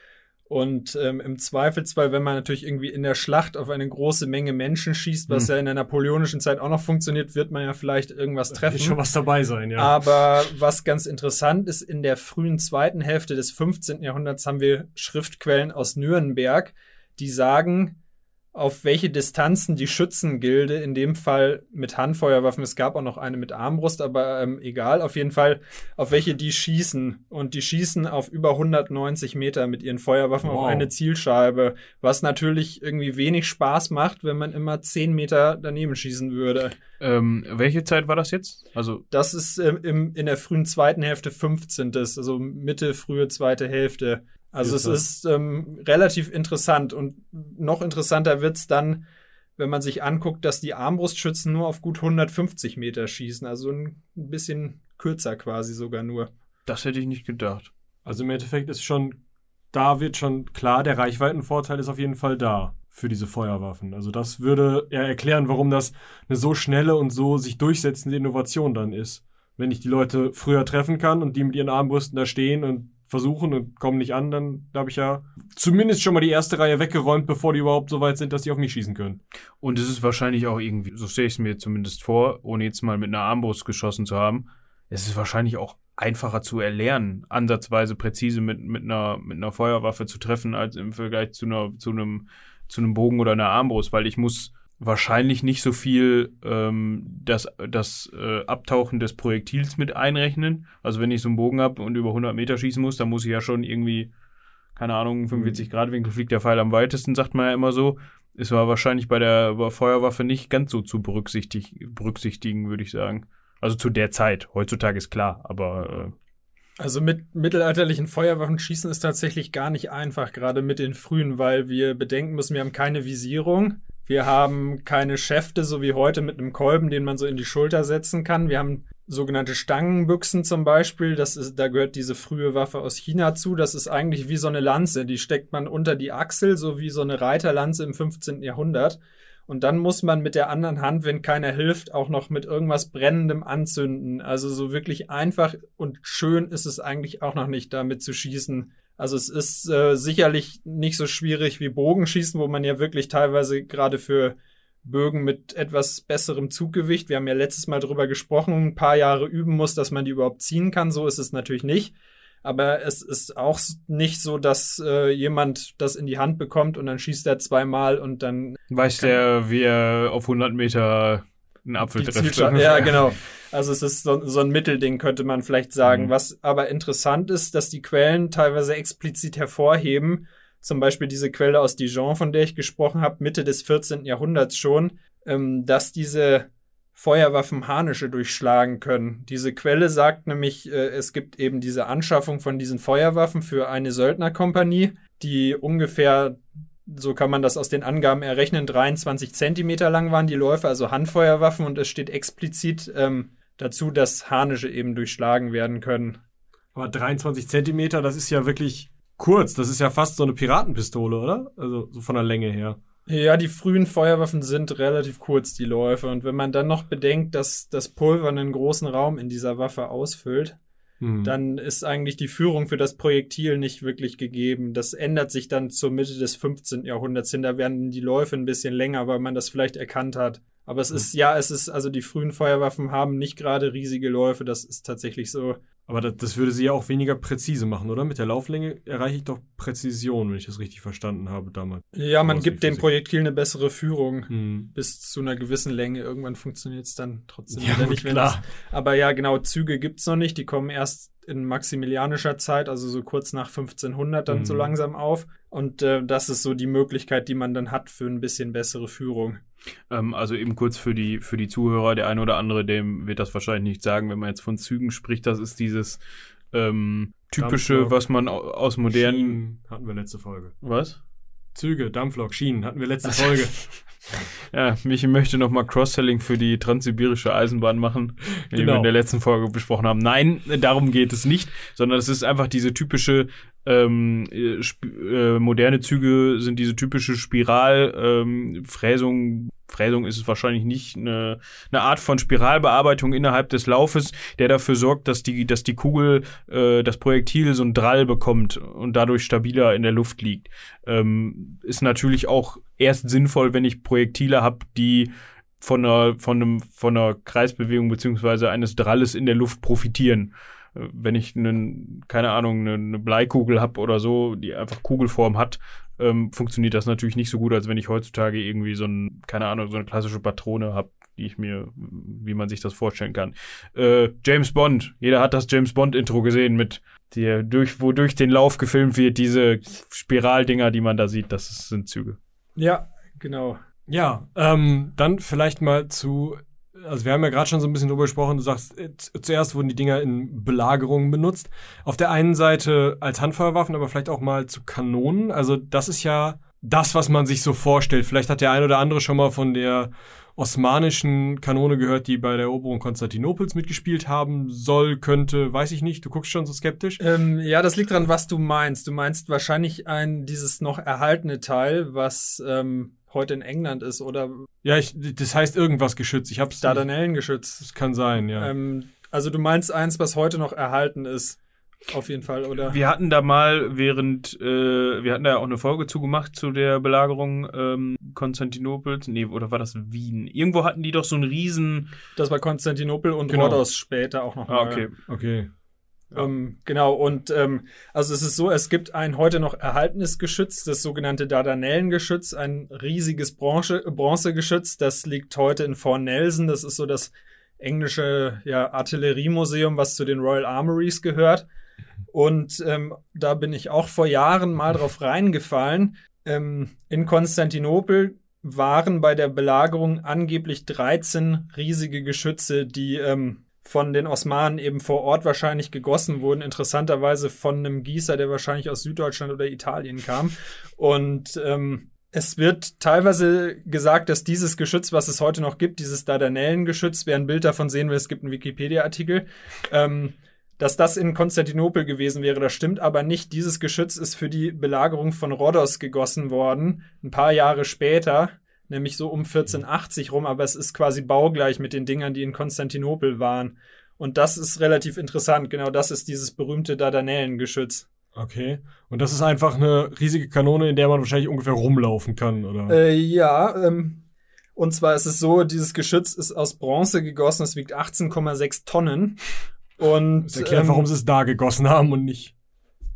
Und ähm, im Zweifelsfall, wenn man natürlich irgendwie in der Schlacht auf eine große Menge Menschen schießt, was hm. ja in der napoleonischen Zeit auch noch funktioniert, wird man ja vielleicht irgendwas treffen. Wird schon was dabei sein, ja. Aber was ganz interessant ist, in der frühen zweiten Hälfte des 15. Jahrhunderts haben wir Schriftquellen aus Nürnberg, die sagen, auf welche Distanzen die Schützengilde, in dem Fall mit Handfeuerwaffen, es gab auch noch eine mit Armbrust, aber ähm, egal, auf jeden Fall, auf welche die schießen. Und die schießen auf über 190 Meter mit ihren Feuerwaffen wow. auf eine Zielscheibe, was natürlich irgendwie wenig Spaß macht, wenn man immer 10 Meter daneben schießen würde. Ähm, welche Zeit war das jetzt? Also das ist ähm, im, in der frühen zweiten Hälfte 15. Also Mitte, frühe zweite Hälfte. Also es ist ähm, relativ interessant und noch interessanter wird es dann, wenn man sich anguckt, dass die Armbrustschützen nur auf gut 150 Meter schießen, also ein bisschen kürzer quasi sogar nur. Das hätte ich nicht gedacht. Also im Endeffekt ist schon, da wird schon klar, der Reichweitenvorteil ist auf jeden Fall da für diese Feuerwaffen. Also das würde ja erklären, warum das eine so schnelle und so sich durchsetzende Innovation dann ist. Wenn ich die Leute früher treffen kann und die mit ihren Armbrüsten da stehen und versuchen und kommen nicht an, dann habe ich ja zumindest schon mal die erste Reihe weggeräumt, bevor die überhaupt so weit sind, dass die auf mich schießen können. Und es ist wahrscheinlich auch irgendwie, so stelle ich es mir zumindest vor, ohne jetzt mal mit einer Armbrust geschossen zu haben, es ist wahrscheinlich auch einfacher zu erlernen, ansatzweise präzise mit, mit, einer, mit einer Feuerwaffe zu treffen, als im Vergleich zu, einer, zu, einem, zu einem Bogen oder einer Armbrust, weil ich muss wahrscheinlich nicht so viel ähm, das, das äh, Abtauchen des Projektils mit einrechnen. Also wenn ich so einen Bogen habe und über 100 Meter schießen muss, dann muss ich ja schon irgendwie, keine Ahnung, 45 Grad Winkel fliegt der Pfeil am weitesten, sagt man ja immer so. Es war wahrscheinlich bei der bei Feuerwaffe nicht ganz so zu berücksichtig, berücksichtigen, würde ich sagen. Also zu der Zeit. Heutzutage ist klar, aber äh, also mit mittelalterlichen Feuerwaffen schießen ist tatsächlich gar nicht einfach, gerade mit den frühen, weil wir bedenken müssen, wir haben keine Visierung. Wir haben keine Schäfte, so wie heute mit einem Kolben, den man so in die Schulter setzen kann. Wir haben sogenannte Stangenbüchsen zum Beispiel. Das ist, da gehört diese frühe Waffe aus China zu. Das ist eigentlich wie so eine Lanze. Die steckt man unter die Achsel, so wie so eine Reiterlanze im 15. Jahrhundert. Und dann muss man mit der anderen Hand, wenn keiner hilft, auch noch mit irgendwas Brennendem anzünden. Also so wirklich einfach und schön ist es eigentlich auch noch nicht, damit zu schießen. Also es ist äh, sicherlich nicht so schwierig wie Bogenschießen, wo man ja wirklich teilweise gerade für Bögen mit etwas besserem Zuggewicht, wir haben ja letztes Mal drüber gesprochen, ein paar Jahre üben muss, dass man die überhaupt ziehen kann. So ist es natürlich nicht. Aber es ist auch nicht so, dass äh, jemand das in die Hand bekommt und dann schießt er zweimal und dann. Weiß der, wie er auf 100 Meter einen Apfel trifft. Ja, genau. Also es ist so, so, ein Mittelding, könnte man vielleicht sagen. Mhm. Was aber interessant ist, dass die Quellen teilweise explizit hervorheben, zum Beispiel diese Quelle aus Dijon, von der ich gesprochen habe, Mitte des 14. Jahrhunderts schon, ähm, dass diese Feuerwaffen Harnische durchschlagen können. Diese Quelle sagt nämlich, äh, es gibt eben diese Anschaffung von diesen Feuerwaffen für eine Söldnerkompanie, die ungefähr, so kann man das aus den Angaben errechnen, 23 Zentimeter lang waren die Läufe, also Handfeuerwaffen und es steht explizit ähm, dazu, dass Harnische eben durchschlagen werden können. Aber 23 Zentimeter, das ist ja wirklich kurz. Das ist ja fast so eine Piratenpistole, oder? Also so von der Länge her. Ja, die frühen Feuerwaffen sind relativ kurz, die Läufe. Und wenn man dann noch bedenkt, dass das Pulver einen großen Raum in dieser Waffe ausfüllt, mhm. dann ist eigentlich die Führung für das Projektil nicht wirklich gegeben. Das ändert sich dann zur Mitte des 15. Jahrhunderts hin. Da werden die Läufe ein bisschen länger, weil man das vielleicht erkannt hat. Aber es mhm. ist, ja, es ist, also die frühen Feuerwaffen haben nicht gerade riesige Läufe, das ist tatsächlich so. Aber das, das, würde sie ja auch weniger präzise machen, oder? Mit der Lauflänge erreiche ich doch Präzision, wenn ich das richtig verstanden habe damals. Ja, man gibt dem Projektil eine bessere Führung hm. bis zu einer gewissen Länge. Irgendwann funktioniert es dann trotzdem ja, wieder nicht. Klar. Das, aber ja, genau, Züge gibt es noch nicht. Die kommen erst in maximilianischer Zeit, also so kurz nach 1500 dann hm. so langsam auf. Und äh, das ist so die Möglichkeit, die man dann hat für ein bisschen bessere Führung. Ähm, also eben kurz für die, für die Zuhörer, der eine oder andere, dem wird das wahrscheinlich nicht sagen, wenn man jetzt von Zügen spricht, das ist dieses ähm, typische, Dampflok, was man aus modernen. Schienen hatten wir letzte Folge. Was? Züge, Dampflok, Schienen hatten wir letzte Folge. ja, Michi möchte nochmal Cross-Selling für die transsibirische Eisenbahn machen, die genau. wir in der letzten Folge besprochen haben. Nein, darum geht es nicht, sondern es ist einfach diese typische ähm, äh, äh, moderne Züge sind diese typische Spiralfräsung. Ähm, Fräsung ist es wahrscheinlich nicht eine, eine Art von Spiralbearbeitung innerhalb des Laufes, der dafür sorgt, dass die, dass die Kugel, äh, das Projektil so ein Drall bekommt und dadurch stabiler in der Luft liegt. Ähm, ist natürlich auch erst sinnvoll, wenn ich Projektile habe, die von einer, von einem, von einer Kreisbewegung beziehungsweise eines Dralles in der Luft profitieren wenn ich einen, keine Ahnung, eine, eine Bleikugel habe oder so, die einfach Kugelform hat, ähm, funktioniert das natürlich nicht so gut, als wenn ich heutzutage irgendwie so ein, keine Ahnung, so eine klassische Patrone habe, die ich mir, wie man sich das vorstellen kann. Äh, James Bond, jeder hat das James Bond-Intro gesehen mit der, durch, wodurch den Lauf gefilmt wird, diese Spiraldinger, die man da sieht, das sind Züge. Ja, genau. Ja, ähm, dann vielleicht mal zu also wir haben ja gerade schon so ein bisschen drüber gesprochen, du sagst, äh, zuerst wurden die Dinger in Belagerungen benutzt. Auf der einen Seite als Handfeuerwaffen, aber vielleicht auch mal zu Kanonen. Also das ist ja das, was man sich so vorstellt. Vielleicht hat der ein oder andere schon mal von der osmanischen Kanone gehört, die bei der Eroberung Konstantinopels mitgespielt haben soll, könnte, weiß ich nicht. Du guckst schon so skeptisch. Ähm, ja, das liegt dran, was du meinst. Du meinst wahrscheinlich ein dieses noch erhaltene Teil, was ähm, heute in England ist, oder? Ja, ich, das heißt irgendwas geschützt. Ich hab's. Dardanellengeschütz. Das kann sein, ja. Ähm, also du meinst eins, was heute noch erhalten ist. Auf jeden Fall, oder? Wir hatten da mal während, äh, wir hatten da ja auch eine Folge zugemacht zu der Belagerung ähm, Konstantinopels. Nee, oder war das Wien? Irgendwo hatten die doch so einen riesen. Das war Konstantinopel und genau. Rhodos später auch noch. Ah, okay. Okay. Ähm, genau, und ähm, also es ist so, es gibt ein heute noch erhaltenes Geschütz, das sogenannte Dardanellengeschütz, ein riesiges Bronze, Bronzegeschütz, das liegt heute in Fort Nelson, das ist so das englische ja, Artilleriemuseum, was zu den Royal Armories gehört. Und ähm, da bin ich auch vor Jahren mal drauf reingefallen. Ähm, in Konstantinopel waren bei der Belagerung angeblich 13 riesige Geschütze, die ähm, von den Osmanen eben vor Ort wahrscheinlich gegossen wurden. Interessanterweise von einem Gießer, der wahrscheinlich aus Süddeutschland oder Italien kam. Und ähm, es wird teilweise gesagt, dass dieses Geschütz, was es heute noch gibt, dieses Dardanellengeschütz, wer ein Bild davon sehen will, es gibt einen Wikipedia-Artikel, ähm, dass das in Konstantinopel gewesen wäre. Das stimmt aber nicht. Dieses Geschütz ist für die Belagerung von Rhodos gegossen worden, ein paar Jahre später nämlich so um 1480 rum, aber es ist quasi baugleich mit den Dingern, die in Konstantinopel waren. Und das ist relativ interessant. Genau das ist dieses berühmte Dardanellengeschütz. Okay. Und das ist einfach eine riesige Kanone, in der man wahrscheinlich ungefähr rumlaufen kann, oder? Äh, ja, ähm, und zwar ist es so, dieses Geschütz ist aus Bronze gegossen, es wiegt 18,6 Tonnen. Und das erklärt, ähm, warum sie es da gegossen haben und nicht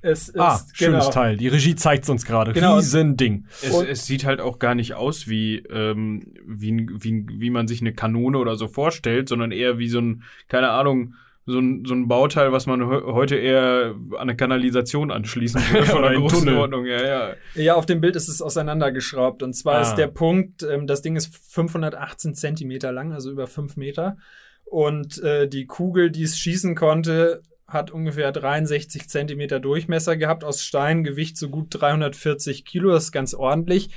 es ist, ah, schönes genau. Teil. Die Regie zeigt es uns gerade. Genau. Riesending. Es, es sieht halt auch gar nicht aus wie, ähm, wie, wie, wie man sich eine Kanone oder so vorstellt, sondern eher wie so ein, keine Ahnung, so ein, so ein Bauteil, was man heute eher an eine Kanalisation anschließen würde von der Größenordnung. Ja, ja. ja, auf dem Bild ist es auseinandergeschraubt. Und zwar ah. ist der Punkt, ähm, das Ding ist 518 Zentimeter lang, also über 5 Meter. Und äh, die Kugel, die es schießen konnte, hat ungefähr 63 Zentimeter Durchmesser gehabt aus Stein, Gewicht so gut 340 Kilo, das ist ganz ordentlich.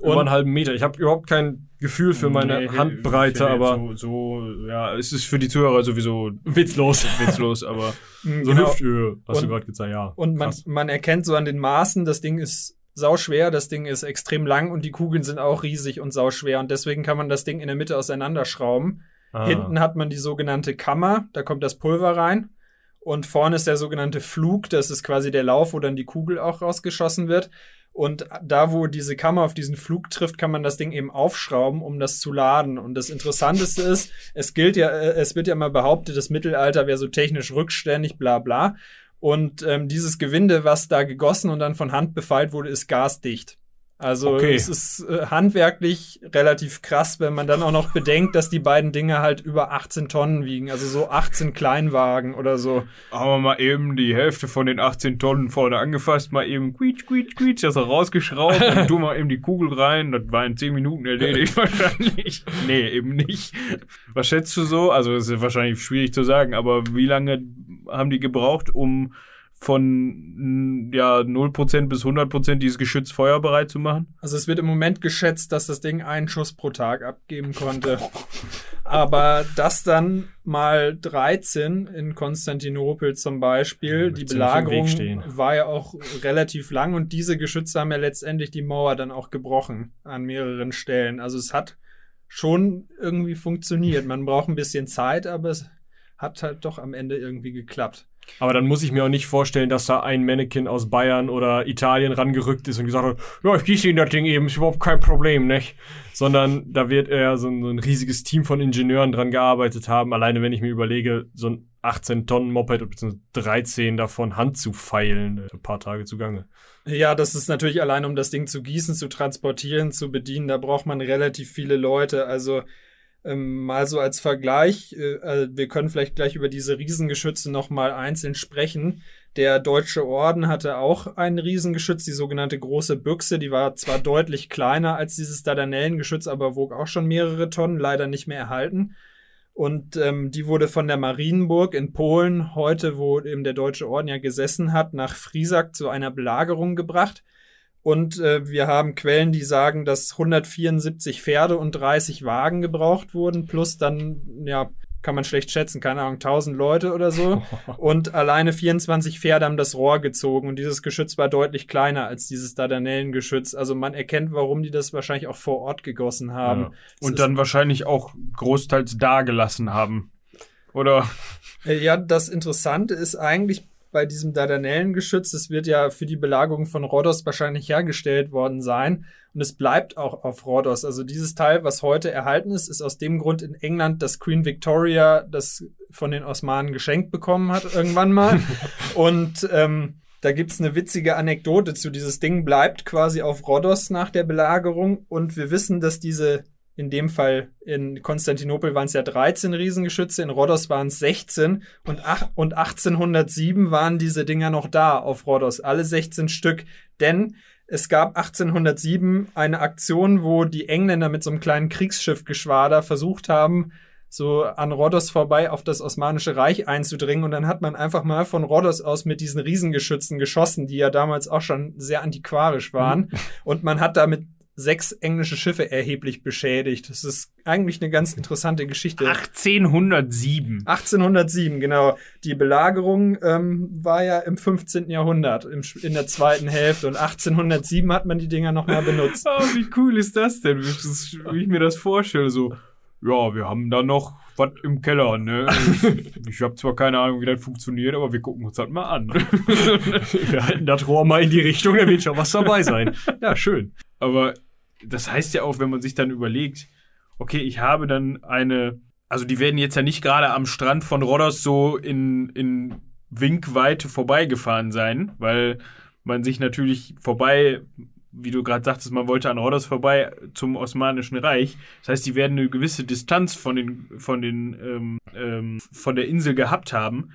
Und Über einen halben Meter. Ich habe überhaupt kein Gefühl für meine nee, Handbreite, aber. So, so, ja, es ist für die Zuhörer sowieso witzlos. Witzlos, aber. So genau. Hüfthöhe, hast und, du gerade gesagt, ja. Und man, man erkennt so an den Maßen, das Ding ist sauschwer, das Ding ist extrem lang und die Kugeln sind auch riesig und sauschwer und deswegen kann man das Ding in der Mitte auseinanderschrauben. Ah. Hinten hat man die sogenannte Kammer, da kommt das Pulver rein. Und vorne ist der sogenannte Flug, das ist quasi der Lauf, wo dann die Kugel auch rausgeschossen wird. Und da, wo diese Kammer auf diesen Flug trifft, kann man das Ding eben aufschrauben, um das zu laden. Und das Interessanteste ist, es gilt ja, äh, es wird ja immer behauptet, das Mittelalter wäre so technisch rückständig, bla bla. Und ähm, dieses Gewinde, was da gegossen und dann von Hand befeilt wurde, ist gasdicht. Also okay. es ist äh, handwerklich relativ krass, wenn man dann auch noch bedenkt, dass die beiden Dinge halt über 18 Tonnen wiegen, also so 18 Kleinwagen oder so. Haben wir mal eben die Hälfte von den 18 Tonnen vorne angefasst, mal eben quietsch, quietsch, quietsch, das rausgeschraubt und du mal eben die Kugel rein, das war in 10 Minuten erledigt wahrscheinlich. Nee, eben nicht. Was schätzt du so? Also es ist wahrscheinlich schwierig zu sagen, aber wie lange haben die gebraucht, um von ja 0% bis 100% dieses Geschütz feuerbereit zu machen? Also es wird im Moment geschätzt, dass das Ding einen Schuss pro Tag abgeben konnte. Aber das dann mal 13 in Konstantinopel zum Beispiel, ja, die Belagerung war ja auch relativ lang und diese Geschütze haben ja letztendlich die Mauer dann auch gebrochen an mehreren Stellen. Also es hat schon irgendwie funktioniert. Man braucht ein bisschen Zeit, aber es hat halt doch am Ende irgendwie geklappt. Aber dann muss ich mir auch nicht vorstellen, dass da ein Mannequin aus Bayern oder Italien rangerückt ist und gesagt hat, ja, ich gieße Ihnen das Ding eben, ist überhaupt kein Problem, nicht? Sondern da wird eher so ein, so ein riesiges Team von Ingenieuren dran gearbeitet haben. Alleine wenn ich mir überlege, so ein 18 Tonnen Moped bzw. 13 davon Hand zu feilen, ein paar Tage zugange. Ja, das ist natürlich allein, um das Ding zu gießen, zu transportieren, zu bedienen, da braucht man relativ viele Leute. Also ähm, mal so als Vergleich, äh, äh, wir können vielleicht gleich über diese Riesengeschütze nochmal einzeln sprechen. Der Deutsche Orden hatte auch ein Riesengeschütz, die sogenannte große Büchse. Die war zwar deutlich kleiner als dieses Dardanellengeschütz, aber wog auch schon mehrere Tonnen, leider nicht mehr erhalten. Und ähm, die wurde von der Marienburg in Polen, heute, wo eben der Deutsche Orden ja gesessen hat, nach Friesack zu einer Belagerung gebracht. Und äh, wir haben Quellen, die sagen, dass 174 Pferde und 30 Wagen gebraucht wurden, plus dann, ja, kann man schlecht schätzen, keine Ahnung, 1000 Leute oder so. und alleine 24 Pferde haben das Rohr gezogen. Und dieses Geschütz war deutlich kleiner als dieses Dardanellengeschütz. Also man erkennt, warum die das wahrscheinlich auch vor Ort gegossen haben. Ja. Und dann wahrscheinlich auch großteils da gelassen haben. Oder? Äh, ja, das Interessante ist eigentlich, bei diesem Dardanellengeschütz. Es wird ja für die Belagerung von Rhodos wahrscheinlich hergestellt worden sein. Und es bleibt auch auf Rhodos. Also dieses Teil, was heute erhalten ist, ist aus dem Grund in England, dass Queen Victoria das von den Osmanen geschenkt bekommen hat irgendwann mal. Und ähm, da gibt's eine witzige Anekdote zu. Dieses Ding bleibt quasi auf Rhodos nach der Belagerung. Und wir wissen, dass diese in dem Fall in Konstantinopel waren es ja 13 Riesengeschütze, in Rhodos waren es 16 und, ach, und 1807 waren diese Dinger noch da auf Rhodos, alle 16 Stück. Denn es gab 1807 eine Aktion, wo die Engländer mit so einem kleinen Kriegsschiffgeschwader versucht haben, so an Rhodos vorbei auf das Osmanische Reich einzudringen. Und dann hat man einfach mal von Rhodos aus mit diesen Riesengeschützen geschossen, die ja damals auch schon sehr antiquarisch waren. Mhm. Und man hat damit sechs englische Schiffe erheblich beschädigt. Das ist eigentlich eine ganz interessante Geschichte. 1807. 1807, genau. Die Belagerung ähm, war ja im 15. Jahrhundert, im, in der zweiten Hälfte. Und 1807 hat man die Dinger nochmal benutzt. oh, wie cool ist das denn? Wie ich mir das vorstelle, so, ja, wir haben da noch was im Keller, ne? Ich habe zwar keine Ahnung, wie das funktioniert, aber wir gucken uns das mal an. wir halten das Rohr mal in die Richtung, da wird schon was dabei sein. Ja, schön. Aber das heißt ja auch, wenn man sich dann überlegt, okay, ich habe dann eine, also die werden jetzt ja nicht gerade am Strand von Rhodos so in, in Winkweite vorbeigefahren sein, weil man sich natürlich vorbei, wie du gerade sagtest, man wollte an Rhodos vorbei zum Osmanischen Reich. Das heißt, die werden eine gewisse Distanz von den, von den, ähm, ähm, von der Insel gehabt haben.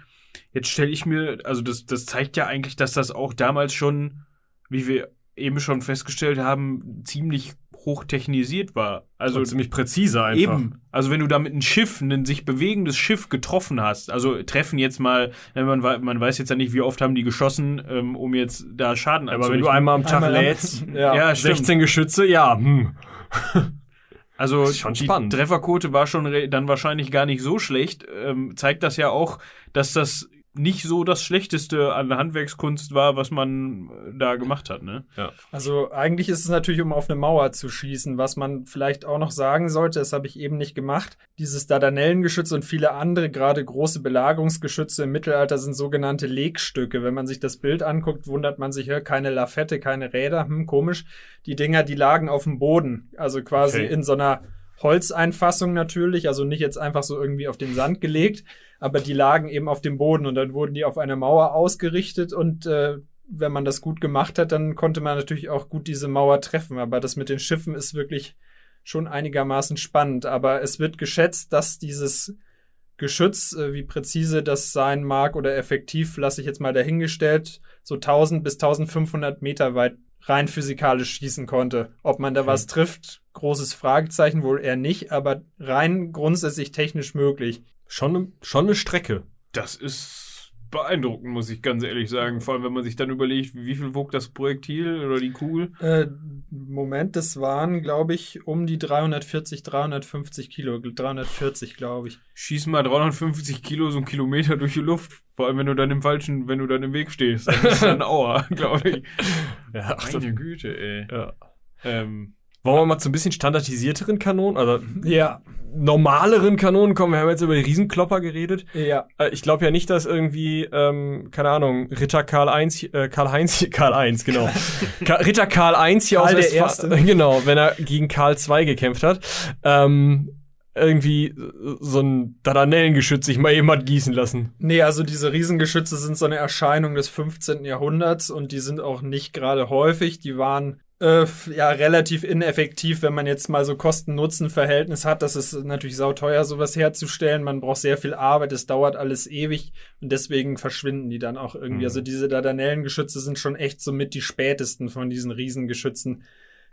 Jetzt stelle ich mir, also das, das zeigt ja eigentlich, dass das auch damals schon, wie wir eben schon festgestellt haben, ziemlich hochtechnisiert war. Also Und ziemlich präzise einfach. Eben. Also wenn du da mit einem Schiff, ein sich bewegendes Schiff getroffen hast, also treffen jetzt mal, man, man weiß jetzt ja nicht, wie oft haben die geschossen, ähm, um jetzt da Schaden Aber wenn du einmal am Tag einmal lädst, ja, ja 16 Geschütze, ja, hm. Also die spannend. Trefferquote war schon dann wahrscheinlich gar nicht so schlecht. Ähm, zeigt das ja auch, dass das nicht so das Schlechteste an Handwerkskunst war, was man äh, da gemacht hat, ne? Ja. Also eigentlich ist es natürlich, um auf eine Mauer zu schießen, was man vielleicht auch noch sagen sollte, das habe ich eben nicht gemacht. Dieses Dardanellengeschütz und viele andere, gerade große Belagerungsgeschütze im Mittelalter sind sogenannte Legstücke. Wenn man sich das Bild anguckt, wundert man sich, keine Lafette, keine Räder, hm, komisch. Die Dinger, die lagen auf dem Boden, also quasi okay. in so einer Holzeinfassung natürlich, also nicht jetzt einfach so irgendwie auf den Sand gelegt, aber die lagen eben auf dem Boden und dann wurden die auf einer Mauer ausgerichtet und äh, wenn man das gut gemacht hat, dann konnte man natürlich auch gut diese Mauer treffen. Aber das mit den Schiffen ist wirklich schon einigermaßen spannend. Aber es wird geschätzt, dass dieses Geschütz, äh, wie präzise das sein mag oder effektiv, lasse ich jetzt mal dahingestellt, so 1000 bis 1500 Meter weit rein physikalisch schießen konnte. Ob man da okay. was trifft, großes Fragezeichen, wohl eher nicht, aber rein grundsätzlich technisch möglich. Schon, schon eine Strecke. Das ist beeindruckend, muss ich ganz ehrlich sagen. Vor allem, wenn man sich dann überlegt, wie viel wog das Projektil oder die Kugel? Äh, Moment, das waren, glaube ich, um die 340, 350 Kilo. 340, glaube ich. Schieß mal 350 Kilo so einen Kilometer durch die Luft. Vor allem, wenn du dann im falschen, wenn du dann im Weg stehst. Dann ist dann Aua, glaube ich. Ja, ach, meine Güte, ey. Ja. Ähm, wollen wir mal zu ein bisschen standardisierteren Kanonen, also ja. normaleren Kanonen kommen? Wir haben jetzt über die Riesenklopper geredet. Ja. Äh, ich glaube ja nicht, dass irgendwie, ähm, keine Ahnung, Ritter Karl 1, äh, Karl Heinz, Karl 1, genau. Ritter Karl 1 hier Karl aus der Erste. Genau, wenn er gegen Karl 2 gekämpft hat. Ähm, irgendwie so ein Dardanellengeschütz sich mal eben hat gießen lassen. Nee, also diese Riesengeschütze sind so eine Erscheinung des 15. Jahrhunderts und die sind auch nicht gerade häufig. Die waren äh, ja relativ ineffektiv, wenn man jetzt mal so Kosten-Nutzen-Verhältnis hat. Das ist natürlich sauteuer, sowas herzustellen. Man braucht sehr viel Arbeit, es dauert alles ewig und deswegen verschwinden die dann auch irgendwie. Mhm. Also diese Dardanellengeschütze sind schon echt so mit die spätesten von diesen Riesengeschützen.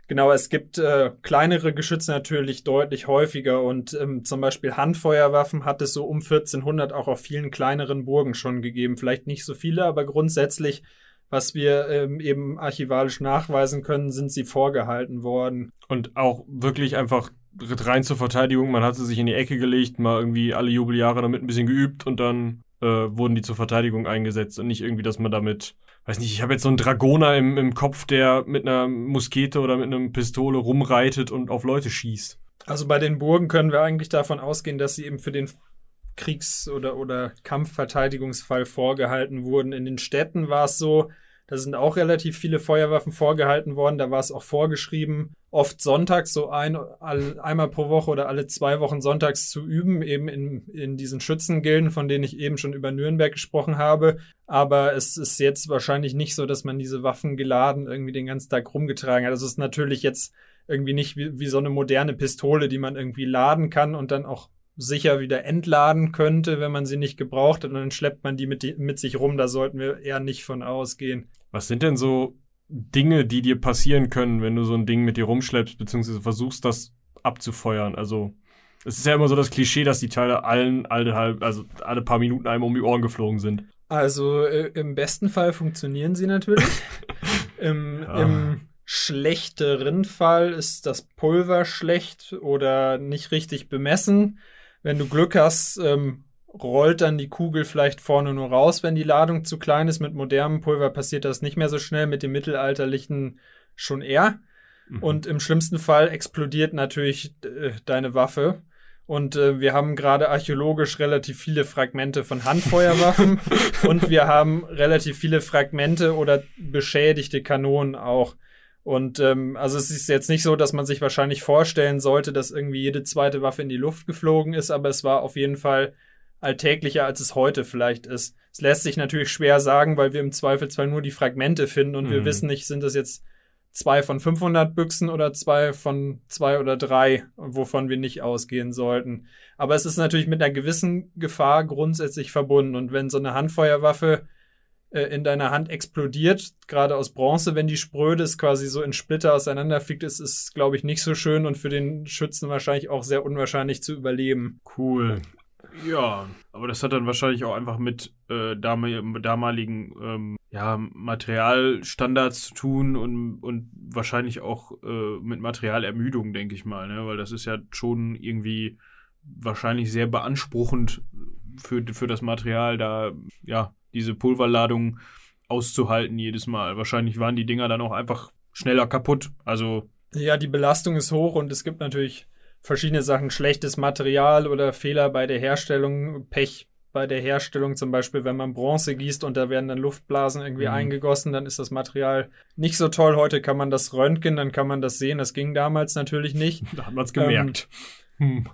Genau, es gibt äh, kleinere Geschütze natürlich deutlich häufiger und ähm, zum Beispiel Handfeuerwaffen hat es so um 1400 auch auf vielen kleineren Burgen schon gegeben. Vielleicht nicht so viele, aber grundsätzlich was wir ähm, eben archivalisch nachweisen können, sind sie vorgehalten worden. Und auch wirklich einfach rein zur Verteidigung, man hat sie sich in die Ecke gelegt, mal irgendwie alle Jubeljahre damit ein bisschen geübt und dann äh, wurden die zur Verteidigung eingesetzt und nicht irgendwie, dass man damit, weiß nicht, ich habe jetzt so einen Dragoner im, im Kopf, der mit einer Muskete oder mit einer Pistole rumreitet und auf Leute schießt. Also bei den Burgen können wir eigentlich davon ausgehen, dass sie eben für den Kriegs- oder, oder Kampfverteidigungsfall vorgehalten wurden. In den Städten war es so, da sind auch relativ viele Feuerwaffen vorgehalten worden. Da war es auch vorgeschrieben, oft sonntags, so ein, all, einmal pro Woche oder alle zwei Wochen sonntags zu üben, eben in, in diesen Schützengilden, von denen ich eben schon über Nürnberg gesprochen habe. Aber es ist jetzt wahrscheinlich nicht so, dass man diese Waffen geladen irgendwie den ganzen Tag rumgetragen hat. Also es ist natürlich jetzt irgendwie nicht wie, wie so eine moderne Pistole, die man irgendwie laden kann und dann auch sicher wieder entladen könnte, wenn man sie nicht gebraucht hat und dann schleppt man die mit, mit sich rum. Da sollten wir eher nicht von ausgehen. Was sind denn so Dinge, die dir passieren können, wenn du so ein Ding mit dir rumschleppst, beziehungsweise versuchst, das abzufeuern? Also, es ist ja immer so das Klischee, dass die Teile allen, alle also alle paar Minuten einem um die Ohren geflogen sind. Also äh, im besten Fall funktionieren sie natürlich. Im, Ja. Im schlechteren Fall ist das Pulver schlecht oder nicht richtig bemessen. Wenn du Glück hast, ähm, rollt dann die Kugel vielleicht vorne nur raus, wenn die Ladung zu klein ist. Mit modernem Pulver passiert das nicht mehr so schnell, mit dem mittelalterlichen schon eher. Mhm. Und im schlimmsten Fall explodiert natürlich äh, deine Waffe. Und äh, wir haben gerade archäologisch relativ viele Fragmente von Handfeuerwaffen und wir haben relativ viele Fragmente oder beschädigte Kanonen auch. Und ähm, also es ist jetzt nicht so, dass man sich wahrscheinlich vorstellen sollte, dass irgendwie jede zweite Waffe in die Luft geflogen ist, aber es war auf jeden Fall alltäglicher, als es heute vielleicht ist. Es lässt sich natürlich schwer sagen, weil wir im Zweifelsfall nur die Fragmente finden und wir Mhm. wissen nicht, sind das jetzt zwei von 500 Büchsen oder zwei von zwei oder drei, wovon wir nicht ausgehen sollten. Aber es ist natürlich mit einer gewissen Gefahr grundsätzlich verbunden. Und wenn so eine Handfeuerwaffe äh, in deiner Hand explodiert, gerade aus Bronze, wenn die spröde ist, quasi so in Splitter auseinanderfliegt, ist es, glaube ich, nicht so schön und für den Schützen wahrscheinlich auch sehr unwahrscheinlich zu überleben. Cool. Ja, aber das hat dann wahrscheinlich auch einfach mit äh, dam damaligen ähm, ja, Materialstandards zu tun und, und wahrscheinlich auch äh, mit Materialermüdung, denke ich mal, ne? weil das ist ja schon irgendwie wahrscheinlich sehr beanspruchend für, für das Material, da ja diese Pulverladung auszuhalten jedes Mal. Wahrscheinlich waren die Dinger dann auch einfach schneller kaputt. Also Ja, die Belastung ist hoch und es gibt natürlich verschiedene Sachen, schlechtes Material oder Fehler bei der Herstellung, Pech bei der Herstellung, zum Beispiel, wenn man Bronze gießt und da werden dann Luftblasen irgendwie Mhm. eingegossen, dann ist das Material nicht so toll. Heute kann man das röntgen, dann kann man das sehen. Das ging damals natürlich nicht. Da hat man es gemerkt. Hm.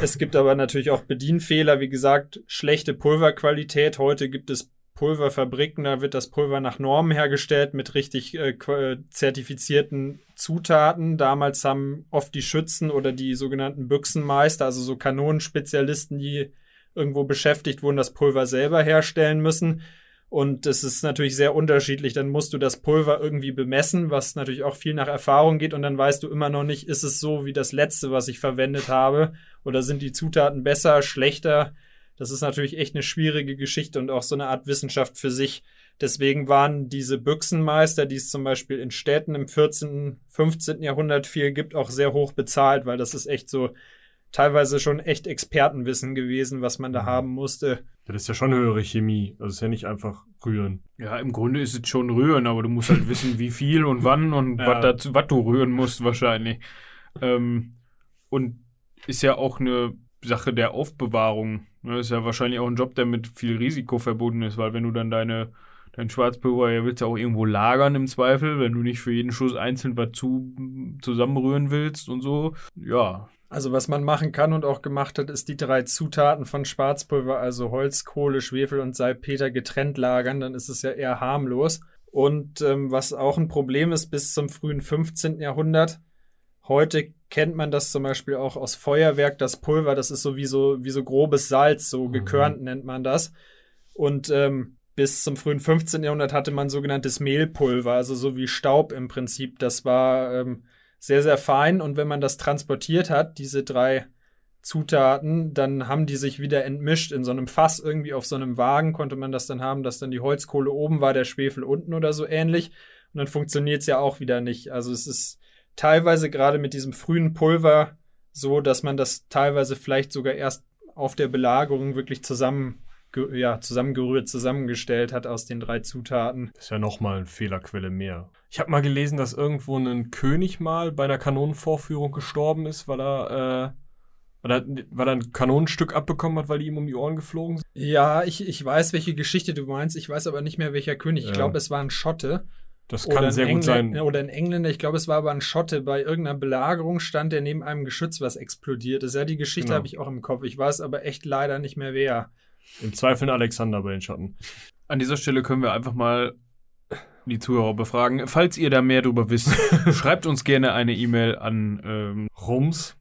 Es gibt aber natürlich auch Bedienfehler, wie gesagt, schlechte Pulverqualität. Heute gibt es Pulverfabriken, da wird das Pulver nach Normen hergestellt mit richtig äh, qua- zertifizierten Zutaten. Damals haben oft die Schützen oder die sogenannten Büchsenmeister, also so Kanonenspezialisten, die irgendwo beschäftigt wurden, das Pulver selber herstellen müssen. Und es ist natürlich sehr unterschiedlich. Dann musst du das Pulver irgendwie bemessen, was natürlich auch viel nach Erfahrung geht. Und dann weißt du immer noch nicht, ist es so wie das letzte, was ich verwendet habe? Oder sind die Zutaten besser, schlechter? Das ist natürlich echt eine schwierige Geschichte und auch so eine Art Wissenschaft für sich. Deswegen waren diese Büchsenmeister, die es zum Beispiel in Städten im 14., 15. Jahrhundert viel gibt, auch sehr hoch bezahlt, weil das ist echt so teilweise schon echt Expertenwissen gewesen, was man da Mhm. haben musste. Das ist ja schon höhere Chemie. Also es ist ja nicht einfach rühren. Ja, im Grunde ist es schon rühren, aber du musst halt wissen, wie viel und wann und Ja. was dazu, was du rühren musst wahrscheinlich. Ähm, und ist ja auch eine Sache der Aufbewahrung. Ne, ist ja wahrscheinlich auch ein Job, der mit viel Risiko verbunden ist, weil wenn du dann deine dein Schwarzpulver ja willst du auch irgendwo lagern im Zweifel, wenn du nicht für jeden Schuss einzeln was zu, zusammenrühren willst und so. Ja, Also was man machen kann und auch gemacht hat, ist die drei Zutaten von Schwarzpulver, also Holz, Kohle, Schwefel und Salpeter getrennt lagern, dann ist es ja eher harmlos. Und ähm, was auch ein Problem ist bis zum frühen 15. Jahrhundert, heute kennt man das zum Beispiel auch aus Feuerwerk, das Pulver, das ist so wie so, wie so grobes Salz, so Mhm. gekörnt nennt man das. Und ähm, bis zum frühen 15. Jahrhundert hatte man sogenanntes Mehlpulver, also so wie Staub im Prinzip. Das war ähm, sehr, sehr fein und wenn man das transportiert hat, diese drei Zutaten, dann haben die sich wieder entmischt in so einem Fass irgendwie auf so einem Wagen konnte man das dann haben, dass dann die Holzkohle oben war, der Schwefel unten oder so ähnlich und dann funktioniert es ja auch wieder nicht. Also es ist teilweise gerade mit diesem frühen Pulver so, dass man das teilweise vielleicht sogar erst auf der Belagerung wirklich zusammen ja, zusammengerührt, zusammengestellt hat aus den drei Zutaten. Das ist ja nochmal eine Fehlerquelle mehr. Ich habe mal gelesen, dass irgendwo ein König mal bei einer Kanonenvorführung gestorben ist, weil er Weil er, weil er ein Kanonenstück abbekommen hat, weil die ihm um die Ohren geflogen sind? Ja, ich, ich weiß, welche Geschichte du meinst. Ich weiß aber nicht mehr, welcher König. Ich Ja. glaube, es war ein Schotte. Das kann sehr gut sein. Oder ein Engländer. Ich glaube, es war aber ein Schotte. Bei irgendeiner Belagerung stand der neben einem Geschütz, was explodiert ist. Ja, die Geschichte Genau. habe ich auch im Kopf. Ich weiß aber echt leider nicht mehr wer. Im Zweifel ein Alexander bei den Schotten. An dieser Stelle können wir einfach mal die Zuhörer befragen. Falls ihr da mehr drüber wisst, schreibt uns gerne eine E-Mail an ähm, Rums.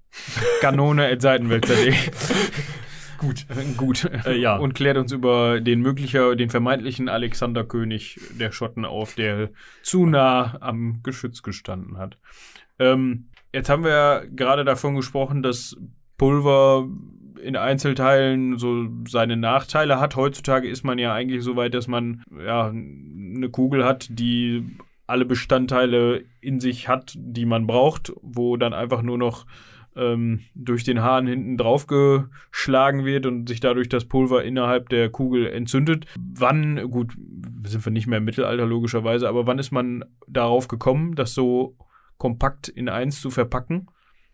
kanone.seitenwälzer.de. Gut. Gut. Äh, ja. Und klärt uns über den möglicher, den vermeintlichen Alexanderkönig der Schotten auf, der zu nah am Geschütz gestanden hat. Ähm, jetzt haben wir ja gerade davon gesprochen, dass Pulver in Einzelteilen so seine Nachteile hat. Heutzutage ist man ja eigentlich so weit, dass man ja eine Kugel hat, die alle Bestandteile in sich hat, die man braucht, wo dann einfach nur noch ähm, durch den Hahn hinten drauf geschlagen wird und sich dadurch das Pulver innerhalb der Kugel entzündet. Wann, gut, sind wir nicht mehr im Mittelalter logischerweise, aber wann ist man darauf gekommen, das so kompakt in eins zu verpacken?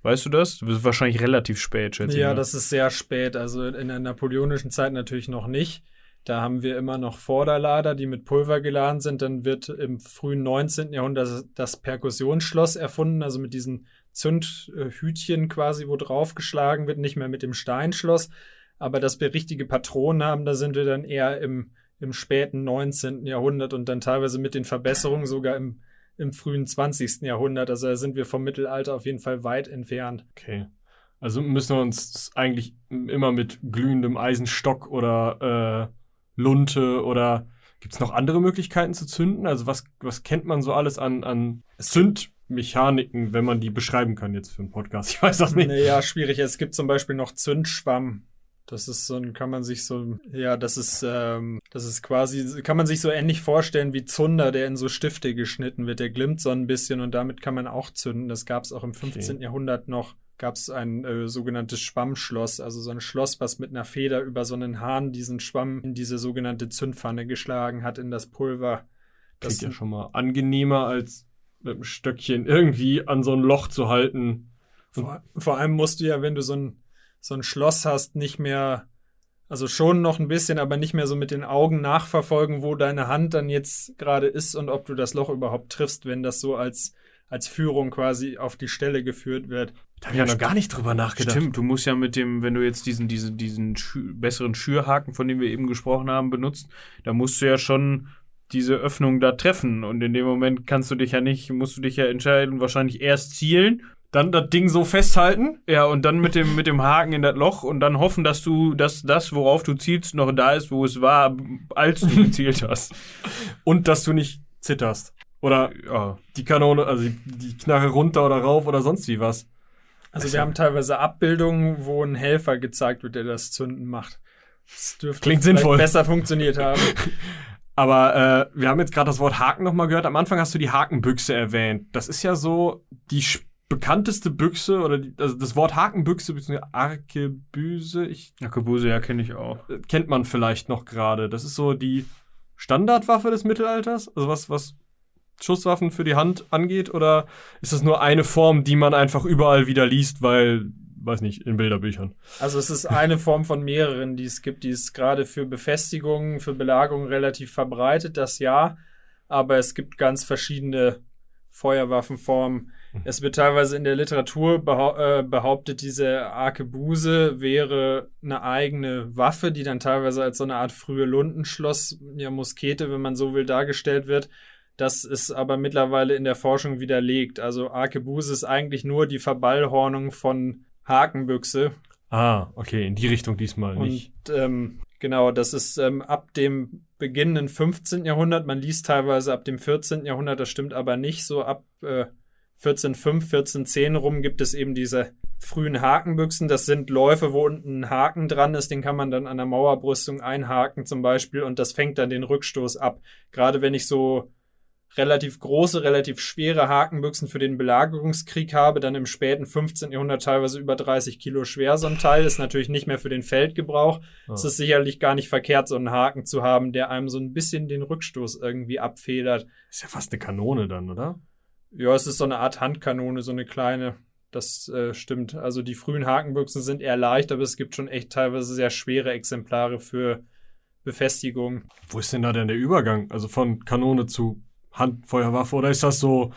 Weißt du das? Das ist wahrscheinlich relativ spät, schätze ich. Ja, mal. das ist sehr spät. Also in der napoleonischen Zeit natürlich noch nicht. Da haben wir immer noch Vorderlader, die mit Pulver geladen sind. Dann wird im frühen 19. Jahrhundert das Perkussionsschloss erfunden, also mit diesen Zündhütchen quasi, wo draufgeschlagen wird, nicht mehr mit dem Steinschloss. Aber dass wir richtige Patronen haben, da sind wir dann eher im, im späten 19. Jahrhundert und dann teilweise mit den Verbesserungen sogar im, im frühen 20. Jahrhundert. Also da sind wir vom Mittelalter auf jeden Fall weit entfernt. Okay. Also müssen wir uns eigentlich immer mit glühendem Eisenstock oder äh, Lunte oder gibt es noch andere Möglichkeiten zu zünden? Also was, was kennt man so alles an, an Zündmechaniken, wenn man die beschreiben kann jetzt für einen Podcast? Ich weiß das nicht. Naja, schwierig. Es gibt zum Beispiel noch Zündschwamm. Das ist so ein, kann man sich so, ja, das ist, ähm, das ist quasi, kann man sich so ähnlich vorstellen wie Zunder, der in so Stifte geschnitten wird. Der glimmt so ein bisschen und damit kann man auch zünden. Das gab es auch im 15. Jahrhundert noch. Gab es ein äh, sogenanntes Schwammschloss, also so ein Schloss, was mit einer Feder über so einen Hahn diesen Schwamm in diese sogenannte Zündpfanne geschlagen hat, in das Pulver. Klingt ja schon mal angenehmer, als mit einem Stöckchen irgendwie an so ein Loch zu halten. Vor, vor allem musst du ja, wenn du so ein, so ein Schloss hast, nicht mehr, also schon noch ein bisschen, aber nicht mehr so mit den Augen nachverfolgen, wo deine Hand dann jetzt gerade ist und ob du das Loch überhaupt triffst, wenn das so als, als Führung quasi auf die Stelle geführt wird. Da habe ich ja noch gar nicht drüber nachgedacht. Stimmt, du musst ja mit dem, wenn du jetzt diesen, diesen, diesen Schü besseren Schürhaken, von dem wir eben gesprochen haben, benutzt, da musst du ja schon diese Öffnung da treffen. Und in dem Moment kannst du dich ja nicht, musst du dich ja entscheiden, wahrscheinlich erst zielen. Dann das Ding so festhalten. Ja, und dann mit dem, mit dem Haken in das Loch und dann hoffen, dass du, dass das, worauf du zielst, noch da ist, wo es war, als du gezielt hast. Und dass du nicht zitterst. Oder Ja. die Kanone, also die, die Knarre runter oder rauf oder sonst wie was. Also wir haben teilweise Abbildungen, wo ein Helfer gezeigt wird, der das Zünden macht. Das dürfte Klingt sinnvoll. besser funktioniert haben. Aber äh, wir haben jetzt gerade das Wort Haken nochmal gehört. Am Anfang hast du die Hakenbüchse erwähnt. Das ist ja so die bekannteste Büchse oder die, also das Wort Hakenbüchse bzw. Arkebüse, ich Akebuse, ja, kenne ich auch. äh, kennt man vielleicht noch gerade. Das ist so die Standardwaffe des Mittelalters, also was was Schusswaffen für die Hand angeht oder ist das nur eine Form, die man einfach überall wieder liest, weil weiß nicht, in Bilderbüchern. Also es ist eine Form von mehreren, die es gibt. Die ist gerade für Befestigungen, für Belagerungen relativ verbreitet, das ja. Aber es gibt ganz verschiedene Feuerwaffenformen. Es wird teilweise in der Literatur äh, behauptet, diese Arkebuse wäre eine eigene Waffe, die dann teilweise als so eine Art frühe Lundenschloss, ja Muskete, wenn man so will, dargestellt wird. Das ist aber mittlerweile in der Forschung widerlegt. Also Arkebuse ist eigentlich nur die Verballhornung von Hakenbüchse. Ah, okay, in die Richtung diesmal nicht. Und ähm, genau, das ist ähm, ab dem beginnenden 15. Jahrhundert. Man liest teilweise ab dem 14. Jahrhundert, das stimmt aber nicht. So ab äh, 1405, 1410 rum gibt es eben diese frühen Hakenbüchsen. Das sind Läufe, wo unten ein Haken dran ist. Den kann man dann an der Mauerbrüstung einhaken zum Beispiel und das fängt dann den Rückstoß ab. Gerade wenn ich so relativ große, relativ schwere Hakenbüchsen für den Belagerungskrieg habe, dann im späten 15. Jahrhundert teilweise über 30 Kilo schwer so ein Teil, ist natürlich nicht mehr für den Feldgebrauch. Ah. Es ist sicherlich gar nicht verkehrt, so einen Haken zu haben, der einem so ein bisschen den Rückstoß irgendwie abfedert. Ist ja fast eine Kanone dann, oder? Ja, es ist so eine Art Handkanone, so eine kleine. das äh, stimmt. Also die frühen Hakenbüchsen sind eher leicht, aber es gibt schon echt teilweise sehr schwere Exemplare für Befestigung. Wo ist denn da denn der Übergang? Also von Kanone zu Handfeuerwaffe oder ist das so,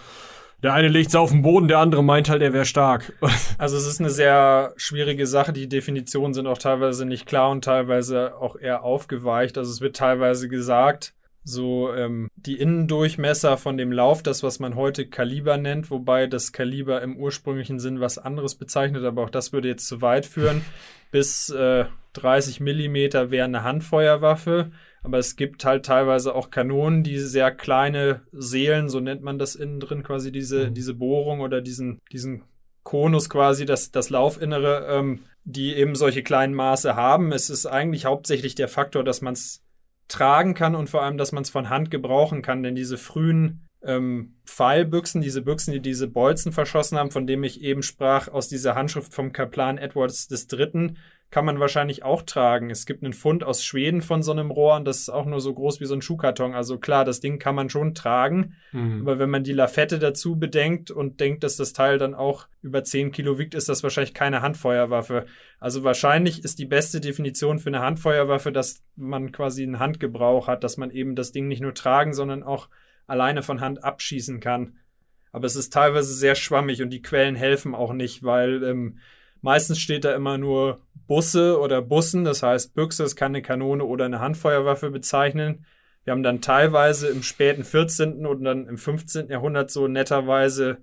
der eine legt es auf den Boden, der andere meint halt, er wäre stark. Also es ist eine sehr schwierige Sache. Die Definitionen sind auch teilweise nicht klar und teilweise auch eher aufgeweicht. Also es wird teilweise gesagt, so ähm, die Innendurchmesser von dem Lauf, das, was man heute Kaliber nennt, wobei das Kaliber im ursprünglichen Sinn was anderes bezeichnet, aber auch das würde jetzt zu weit führen. Bis äh, 30 Millimeter wäre eine Handfeuerwaffe. Aber es gibt halt teilweise auch Kanonen, die sehr kleine Seelen, so nennt man das innen drin, quasi diese, mhm. diese Bohrung oder diesen, diesen Konus quasi, das, das Laufinnere, ähm, die eben solche kleinen Maße haben. Es ist eigentlich hauptsächlich der Faktor, dass man es tragen kann und vor allem, dass man es von Hand gebrauchen kann, denn diese frühen ähm, Pfeilbüchsen, diese Büchsen, die diese Bolzen verschossen haben, von dem ich eben sprach, aus dieser Handschrift vom Kaplan Edwards III., kann man wahrscheinlich auch tragen. Es gibt einen Fund aus Schweden von so einem Rohr und das ist auch nur so groß wie so ein Schuhkarton. Also klar, das Ding kann man schon tragen. Mhm. Aber wenn man die Lafette dazu bedenkt und denkt, dass das Teil dann auch über 10 Kilo wiegt, ist das wahrscheinlich keine Handfeuerwaffe. Also wahrscheinlich ist die beste Definition für eine Handfeuerwaffe, dass man quasi einen Handgebrauch hat, dass man eben das Ding nicht nur tragen, sondern auch alleine von Hand abschießen kann. Aber es ist teilweise sehr schwammig und die Quellen helfen auch nicht, weil ähm, meistens steht da immer nur Busse oder Bussen, das heißt Büchse, es kann eine Kanone oder eine Handfeuerwaffe bezeichnen. Wir haben dann teilweise im späten 14. und dann im 15. Jahrhundert so netterweise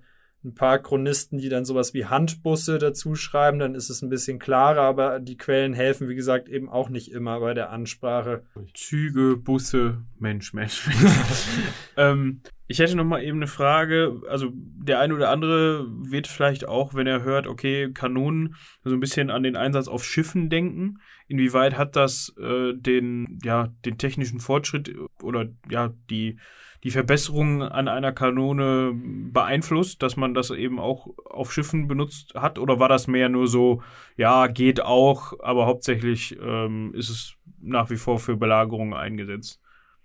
ein paar Chronisten, die dann sowas wie Handbusse dazu schreiben, dann ist es ein bisschen klarer, aber die Quellen helfen, wie gesagt, eben auch nicht immer bei der Ansprache. Züge, Busse, Mensch, Mensch. ähm, ich hätte noch mal eben eine Frage. Also der eine oder andere wird vielleicht auch, wenn er hört, okay, Kanonen, so ein bisschen an den Einsatz auf Schiffen denken. Inwieweit hat das äh, den, ja, den technischen Fortschritt oder ja die die Verbesserung an einer Kanone beeinflusst, dass man das eben auch auf Schiffen benutzt hat? Oder war das mehr nur so, ja, geht auch, aber hauptsächlich ähm, ist es nach wie vor für Belagerungen eingesetzt?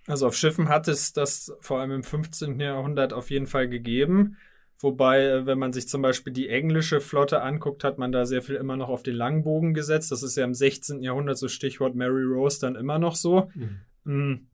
Also auf Schiffen hat es das vor allem im 15. Jahrhundert auf jeden Fall gegeben. Wobei, äh, wenn man sich zum Beispiel die englische Flotte anguckt, hat man da sehr viel immer noch auf den Langbogen gesetzt. Das ist ja im 16. Jahrhundert so Stichwort Mary Rose dann immer noch so. Mhm.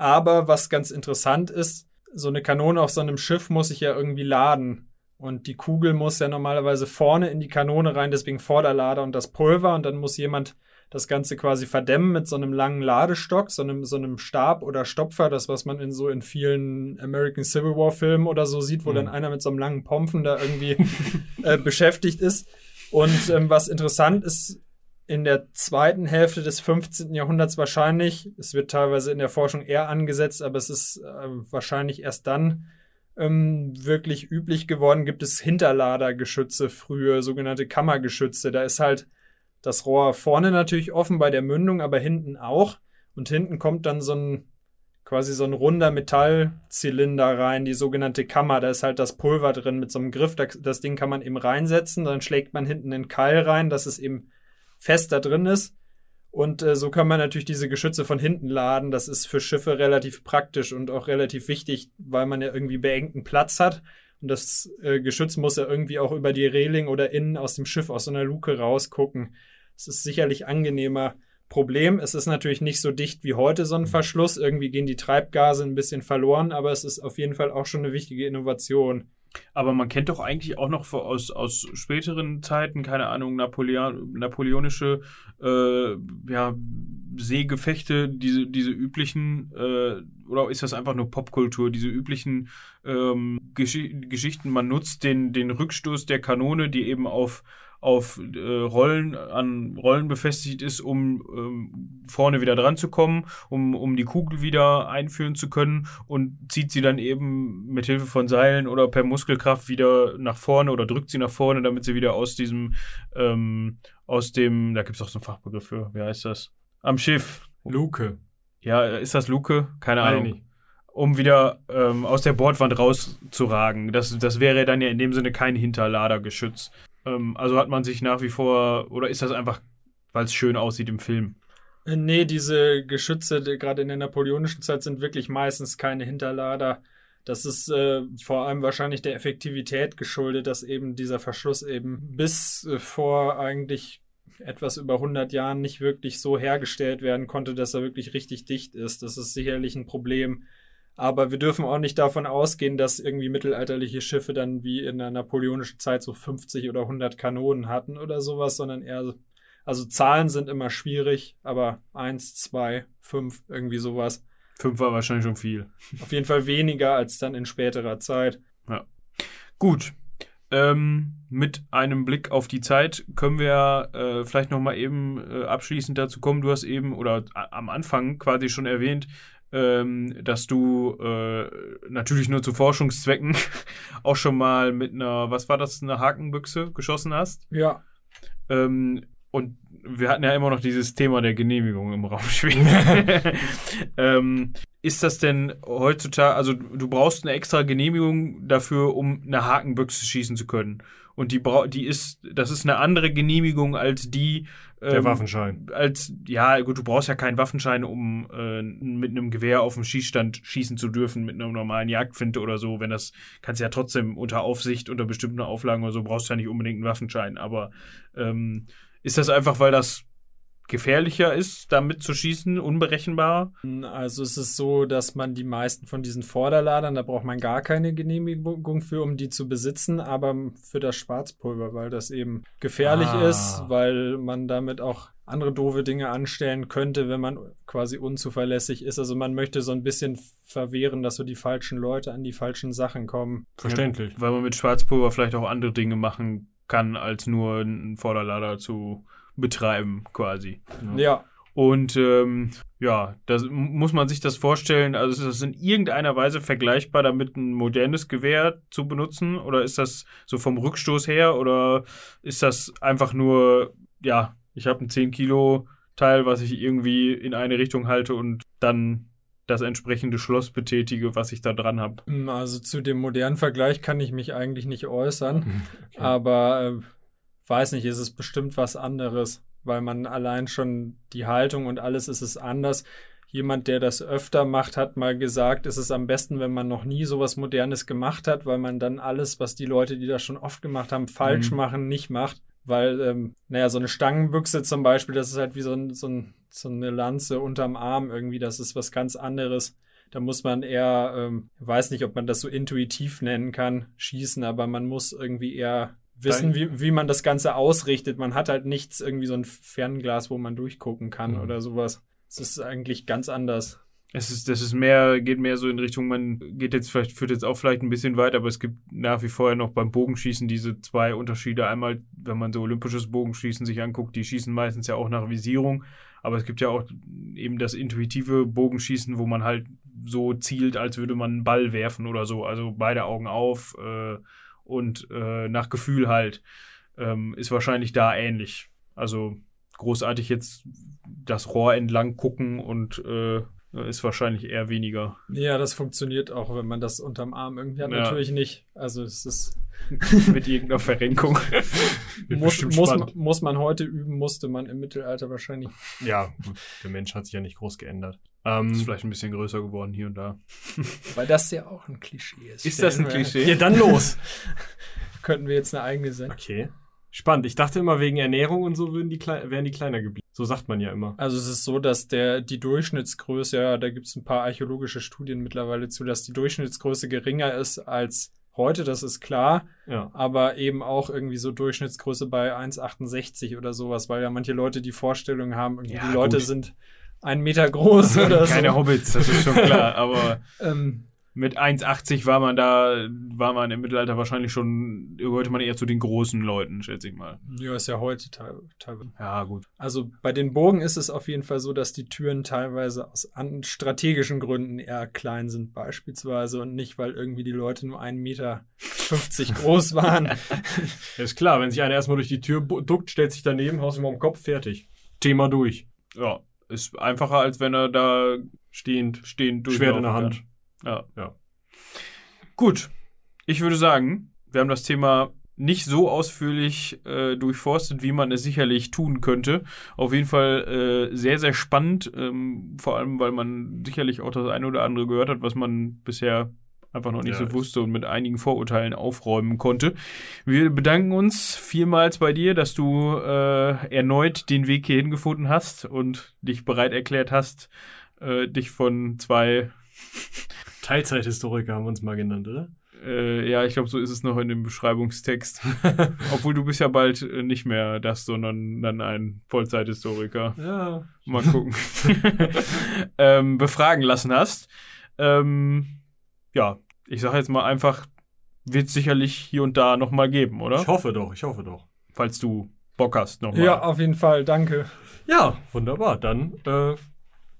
Aber was ganz interessant ist, so eine Kanone auf so einem Schiff muss ich ja irgendwie laden. Und die Kugel muss ja normalerweise vorne in die Kanone rein, deswegen Vorderlader und das Pulver. Und dann muss jemand das Ganze quasi verdämmen mit so einem langen Ladestock, so einem, so einem Stab oder Stopfer, das, was man in so in vielen American Civil War Filmen oder so sieht, wo mhm. dann einer mit so einem langen Pompen da irgendwie äh, beschäftigt ist. Und ähm, was interessant ist, in der zweiten Hälfte des 15. Jahrhunderts wahrscheinlich. Es wird teilweise in der Forschung eher angesetzt, aber es ist äh, wahrscheinlich erst dann ähm, wirklich üblich geworden. Gibt es Hinterladergeschütze früher, sogenannte Kammergeschütze. Da ist halt das Rohr vorne natürlich offen bei der Mündung, aber hinten auch. Und hinten kommt dann so ein quasi so ein runder Metallzylinder rein, die sogenannte Kammer. Da ist halt das Pulver drin mit so einem Griff. Das Ding kann man eben reinsetzen. Dann schlägt man hinten den Keil rein, dass es eben fest da drin ist. Und äh, so kann man natürlich diese Geschütze von hinten laden. Das ist für Schiffe relativ praktisch und auch relativ wichtig, weil man ja irgendwie beengten Platz hat. Und das äh, Geschütz muss ja irgendwie auch über die Reling oder innen aus dem Schiff, aus so einer Luke rausgucken. Es ist sicherlich angenehmer. Problem, es ist natürlich nicht so dicht wie heute so ein Verschluss. Irgendwie gehen die Treibgase ein bisschen verloren, aber es ist auf jeden Fall auch schon eine wichtige Innovation. Aber man kennt doch eigentlich auch noch aus, aus späteren Zeiten, keine Ahnung, Napoleon, napoleonische äh, ja, Seegefechte, diese, diese üblichen, äh, oder ist das einfach nur Popkultur, diese üblichen ähm, Gesch Geschichten, man nutzt den, den Rückstoß der Kanone, die eben auf auf äh, Rollen, an Rollen befestigt ist, um ähm, vorne wieder dran zu kommen, um, um die Kugel wieder einführen zu können und zieht sie dann eben mit Hilfe von Seilen oder per Muskelkraft wieder nach vorne oder drückt sie nach vorne, damit sie wieder aus diesem, ähm, aus dem, da gibt es auch so einen Fachbegriff für, wie heißt das? Am Schiff. Luke. Ja, ist das Luke? Keine Ahnung. Nicht um wieder ähm, aus der Bordwand rauszuragen. Das, das wäre dann ja in dem Sinne kein Hinterladergeschütz. Ähm, also hat man sich nach wie vor, oder ist das einfach, weil es schön aussieht im Film? Äh, nee, diese Geschütze, gerade in der napoleonischen Zeit, sind wirklich meistens keine Hinterlader. Das ist äh, vor allem wahrscheinlich der Effektivität geschuldet, dass eben dieser Verschluss eben bis äh, vor eigentlich etwas über 100 Jahren nicht wirklich so hergestellt werden konnte, dass er wirklich richtig dicht ist. Das ist sicherlich ein Problem. Aber wir dürfen auch nicht davon ausgehen, dass irgendwie mittelalterliche Schiffe dann wie in der napoleonischen Zeit so 50 oder 100 Kanonen hatten oder sowas, sondern eher, also Zahlen sind immer schwierig, aber eins, zwei, fünf, irgendwie sowas. Fünf war wahrscheinlich schon viel. Auf jeden Fall weniger als dann in späterer Zeit. Ja. Gut. Ähm, mit einem Blick auf die Zeit können wir äh, vielleicht noch mal eben äh, abschließend dazu kommen. Du hast eben oder am Anfang quasi schon erwähnt, ähm, dass du äh, natürlich nur zu Forschungszwecken auch schon mal mit einer, was war das, eine Hakenbüchse geschossen hast. Ja. Ähm, und wir hatten ja immer noch dieses Thema der Genehmigung im Raum schwingen. ähm, ist das denn heutzutage, also du brauchst eine extra Genehmigung dafür, um eine Hakenbüchse schießen zu können. Und die, die ist, das ist eine andere Genehmigung als die. Ähm, der Waffenschein. Als, ja, gut, du brauchst ja keinen Waffenschein, um äh, mit einem Gewehr auf dem Schießstand schießen zu dürfen, mit einer normalen Jagdfinte oder so. Wenn das, kannst du ja trotzdem unter Aufsicht, unter bestimmten Auflagen oder so, brauchst du ja nicht unbedingt einen Waffenschein. Aber ähm, ist das einfach, weil das gefährlicher ist, damit zu schießen, unberechenbarer? Also es ist so, dass man die meisten von diesen Vorderladern, da braucht man gar keine Genehmigung für, um die zu besitzen, aber für das Schwarzpulver, weil das eben gefährlich ah. ist, weil man damit auch andere doofe Dinge anstellen könnte, wenn man quasi unzuverlässig ist. Also man möchte so ein bisschen verwehren, dass so die falschen Leute an die falschen Sachen kommen. Verständlich. Ja, weil man mit Schwarzpulver vielleicht auch andere Dinge machen kann, als nur einen Vorderlader zu betreiben, quasi. Ja. Und ähm, ja, das muss man sich das vorstellen. Also ist das in irgendeiner Weise vergleichbar damit, ein modernes Gewehr zu benutzen? Oder ist das so vom Rückstoß her? Oder ist das einfach nur, ja, ich habe ein 10 Kilo Teil, was ich irgendwie in eine Richtung halte und dann das entsprechende Schloss betätige, was ich da dran habe. Hm, also zu dem modernen Vergleich kann ich mich eigentlich nicht äußern, okay. aber äh, weiß nicht, ist es bestimmt was anderes, weil man allein schon die Haltung und alles ist es anders. Jemand, der das öfter macht, hat mal gesagt, es ist am besten, wenn man noch nie sowas Modernes gemacht hat, weil man dann alles, was die Leute, die das schon oft gemacht haben, falsch mhm. machen, nicht macht. Weil, ähm, naja, so eine Stangenbüchse zum Beispiel, das ist halt wie so, ein, so, ein, so eine Lanze unterm Arm irgendwie, das ist was ganz anderes. Da muss man eher, ähm, weiß nicht, ob man das so intuitiv nennen kann, schießen, aber man muss irgendwie eher wissen, wie, wie man das Ganze ausrichtet. Man hat halt nichts, irgendwie so ein Fernglas, wo man durchgucken kann mhm. oder sowas. Es ist eigentlich ganz anders. Es ist, das ist mehr, geht mehr so in Richtung, man geht jetzt vielleicht, führt jetzt auch vielleicht ein bisschen weiter, aber es gibt nach wie vor ja noch beim Bogenschießen diese zwei Unterschiede. Einmal, wenn man so olympisches Bogenschießen sich anguckt, die schießen meistens ja auch nach Visierung, aber es gibt ja auch eben das intuitive Bogenschießen, wo man halt so zielt, als würde man einen Ball werfen oder so. Also beide Augen auf, äh, und äh, nach Gefühl halt, ähm, ist wahrscheinlich da ähnlich. Also großartig jetzt das Rohr entlang gucken und äh, ist wahrscheinlich eher weniger. Ja, das funktioniert auch, wenn man das unterm Arm irgendwie hat. Ja. Natürlich nicht. Also es ist mit irgendeiner Verrenkung. muss, muss, muss, man heute üben, musste man im Mittelalter wahrscheinlich. Ja, gut. Der Mensch hat sich ja nicht groß geändert. Ähm, ist vielleicht ein bisschen größer geworden hier und da. Weil das ja auch ein Klischee ist. Ist das ein Klischee? Ja, dann los. Könnten wir jetzt eine eigene Sendung. Okay. Spannend. Ich dachte immer, wegen Ernährung und so würden die wären die kleiner geblieben. So sagt man ja immer. Also es ist so, dass der die Durchschnittsgröße, ja, da gibt es ein paar archäologische Studien mittlerweile zu, dass die Durchschnittsgröße geringer ist als heute, das ist klar. Ja. Aber eben auch irgendwie so Durchschnittsgröße bei 1,68 oder sowas, weil ja manche Leute die Vorstellung haben, ja, die Leute gut. sind einen Meter groß oder so. Keine Hobbits, das ist schon klar, aber ähm, mit 1,80 war man da, war man im Mittelalter wahrscheinlich schon, gehörte man eher zu den großen Leuten, schätze ich mal. Ja, ist ja heute teilweise. Ja, gut. Also bei den Bogen ist es auf jeden Fall so, dass die Türen teilweise aus strategischen Gründen eher klein sind, beispielsweise, und nicht, weil irgendwie die Leute nur 1,50 Meter groß waren. ist klar, wenn sich einer erstmal durch die Tür duckt, stellt sich daneben, haust ihm auf den Kopf, fertig. Thema durch. Ja, ist einfacher, als wenn er da stehend, stehend durch Schwert in der Hand. Ja. ja. Gut. Ich würde sagen, wir haben das Thema nicht so ausführlich äh, durchforstet, wie man es sicherlich tun könnte. Auf jeden Fall äh, sehr, sehr spannend, ähm, vor allem weil man sicherlich auch das eine oder andere gehört hat, was man bisher einfach noch nicht Ja, so wusste und mit einigen Vorurteilen aufräumen konnte. Wir bedanken uns vielmals bei dir, dass du äh, erneut den Weg hierhin gefunden hast und dich bereit erklärt hast, äh, dich von zwei, Teilzeithistoriker haben wir uns mal genannt, oder? äh, ja, ich glaube, so ist es noch in dem Beschreibungstext. Obwohl du bist ja bald äh, nicht mehr das, sondern dann ein Vollzeithistoriker. Ja. Mal gucken. ähm, befragen lassen hast. Ähm, ja, ich sage jetzt mal einfach, wird es sicherlich hier und da nochmal geben, oder? Ich hoffe doch, ich hoffe doch. Falls du Bock hast nochmal. Ja, auf jeden Fall, danke. Ja, wunderbar. Dann äh,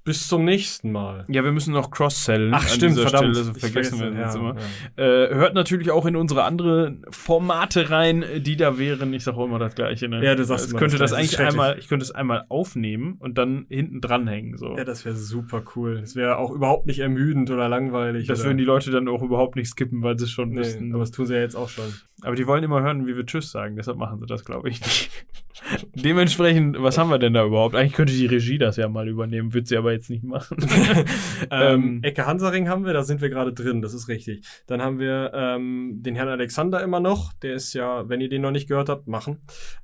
bis zum nächsten Mal. Ja, wir müssen noch cross-sellen. Ach, stimmt, verdammt. Stelle. Das Ich vergessen wir jetzt ja, immer. ja. Äh, hört natürlich auch in unsere anderen Formate rein, die da wären. Ich sage auch immer das Gleiche. Ne? Ja, du sagst ich könnte das das. Das eigentlich einmal, ich könnte es einmal aufnehmen und dann hinten dranhängen. So. Ja, das wäre super cool. Das wäre auch überhaupt nicht ermüdend oder langweilig. das oder würden die Leute dann auch überhaupt nicht skippen, weil sie es schon wüssten. Nee, aber das tun sie ja jetzt auch schon. Aber die wollen immer hören, wie wir Tschüss sagen, deshalb machen sie das, glaube ich, nicht. Dementsprechend, was haben wir denn da überhaupt? Eigentlich könnte die Regie das ja mal übernehmen, wird sie aber jetzt nicht machen. Ähm, Ecke Hansaring haben wir, da sind wir gerade drin, das ist richtig. Dann haben wir ähm, den Herrn Alexander immer noch, der ist ja, wenn ihr den noch nicht gehört habt, machen.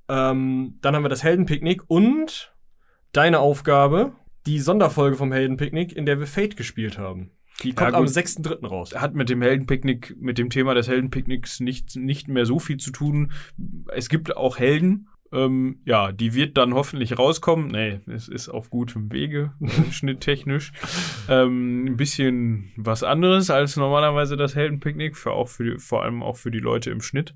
Ähm, dann haben wir das Heldenpicknick und deine Aufgabe, die Sonderfolge vom Heldenpicknick, in der wir Fate gespielt haben. Die kommt gut. am 6.3. raus. hat mit dem Heldenpicknick, mit dem Thema des Heldenpicknicks nicht, nicht mehr so viel zu tun. Es gibt auch Helden. Ähm, ja, die wird dann hoffentlich rauskommen. Nee, es ist auf gutem Wege, schnitttechnisch. Ähm, ein bisschen was anderes als normalerweise das Heldenpicknick, für auch für die, vor allem auch für die Leute im Schnitt.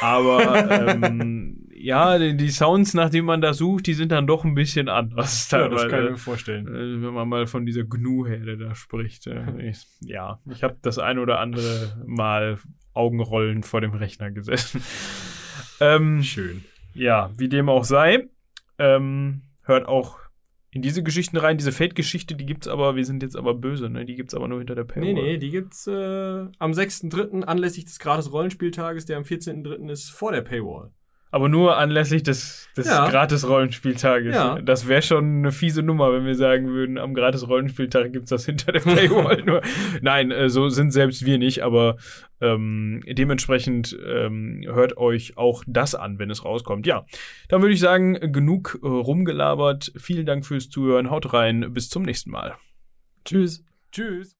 Aber ähm, ja, die, die Sounds, nach denen man da sucht, die sind dann doch ein bisschen anders. Ja, das kann ich mir vorstellen. Äh, wenn man mal von dieser Gnu-Herde da spricht. Äh, ich, ja, ich habe das ein oder andere Mal Augenrollen vor dem Rechner gesessen. ähm, Schön. Ja, wie dem auch sei, ähm, hört auch in diese Geschichten rein. Diese Fate-Geschichte, die gibt's aber, wir sind jetzt aber böse, ne? Die gibt's aber nur hinter der Paywall. Nee, nee, die gibt's äh, am 6.3. anlässlich des gratis Rollenspieltages, der am 14.3. ist, vor der Paywall. Aber nur anlässlich des, des Ja. Gratis-Rollenspieltages. Ja. Das wäre schon eine fiese Nummer, wenn wir sagen würden, am Gratis-Rollenspieltag gibt's das hinter der Paywall nur. Nein, äh, so sind selbst wir nicht, aber ähm, dementsprechend ähm, hört euch auch das an, wenn es rauskommt. Ja, dann würde ich sagen, genug äh, rumgelabert. Vielen Dank fürs Zuhören. Haut rein. Bis zum nächsten Mal. Tschüss. Tschüss.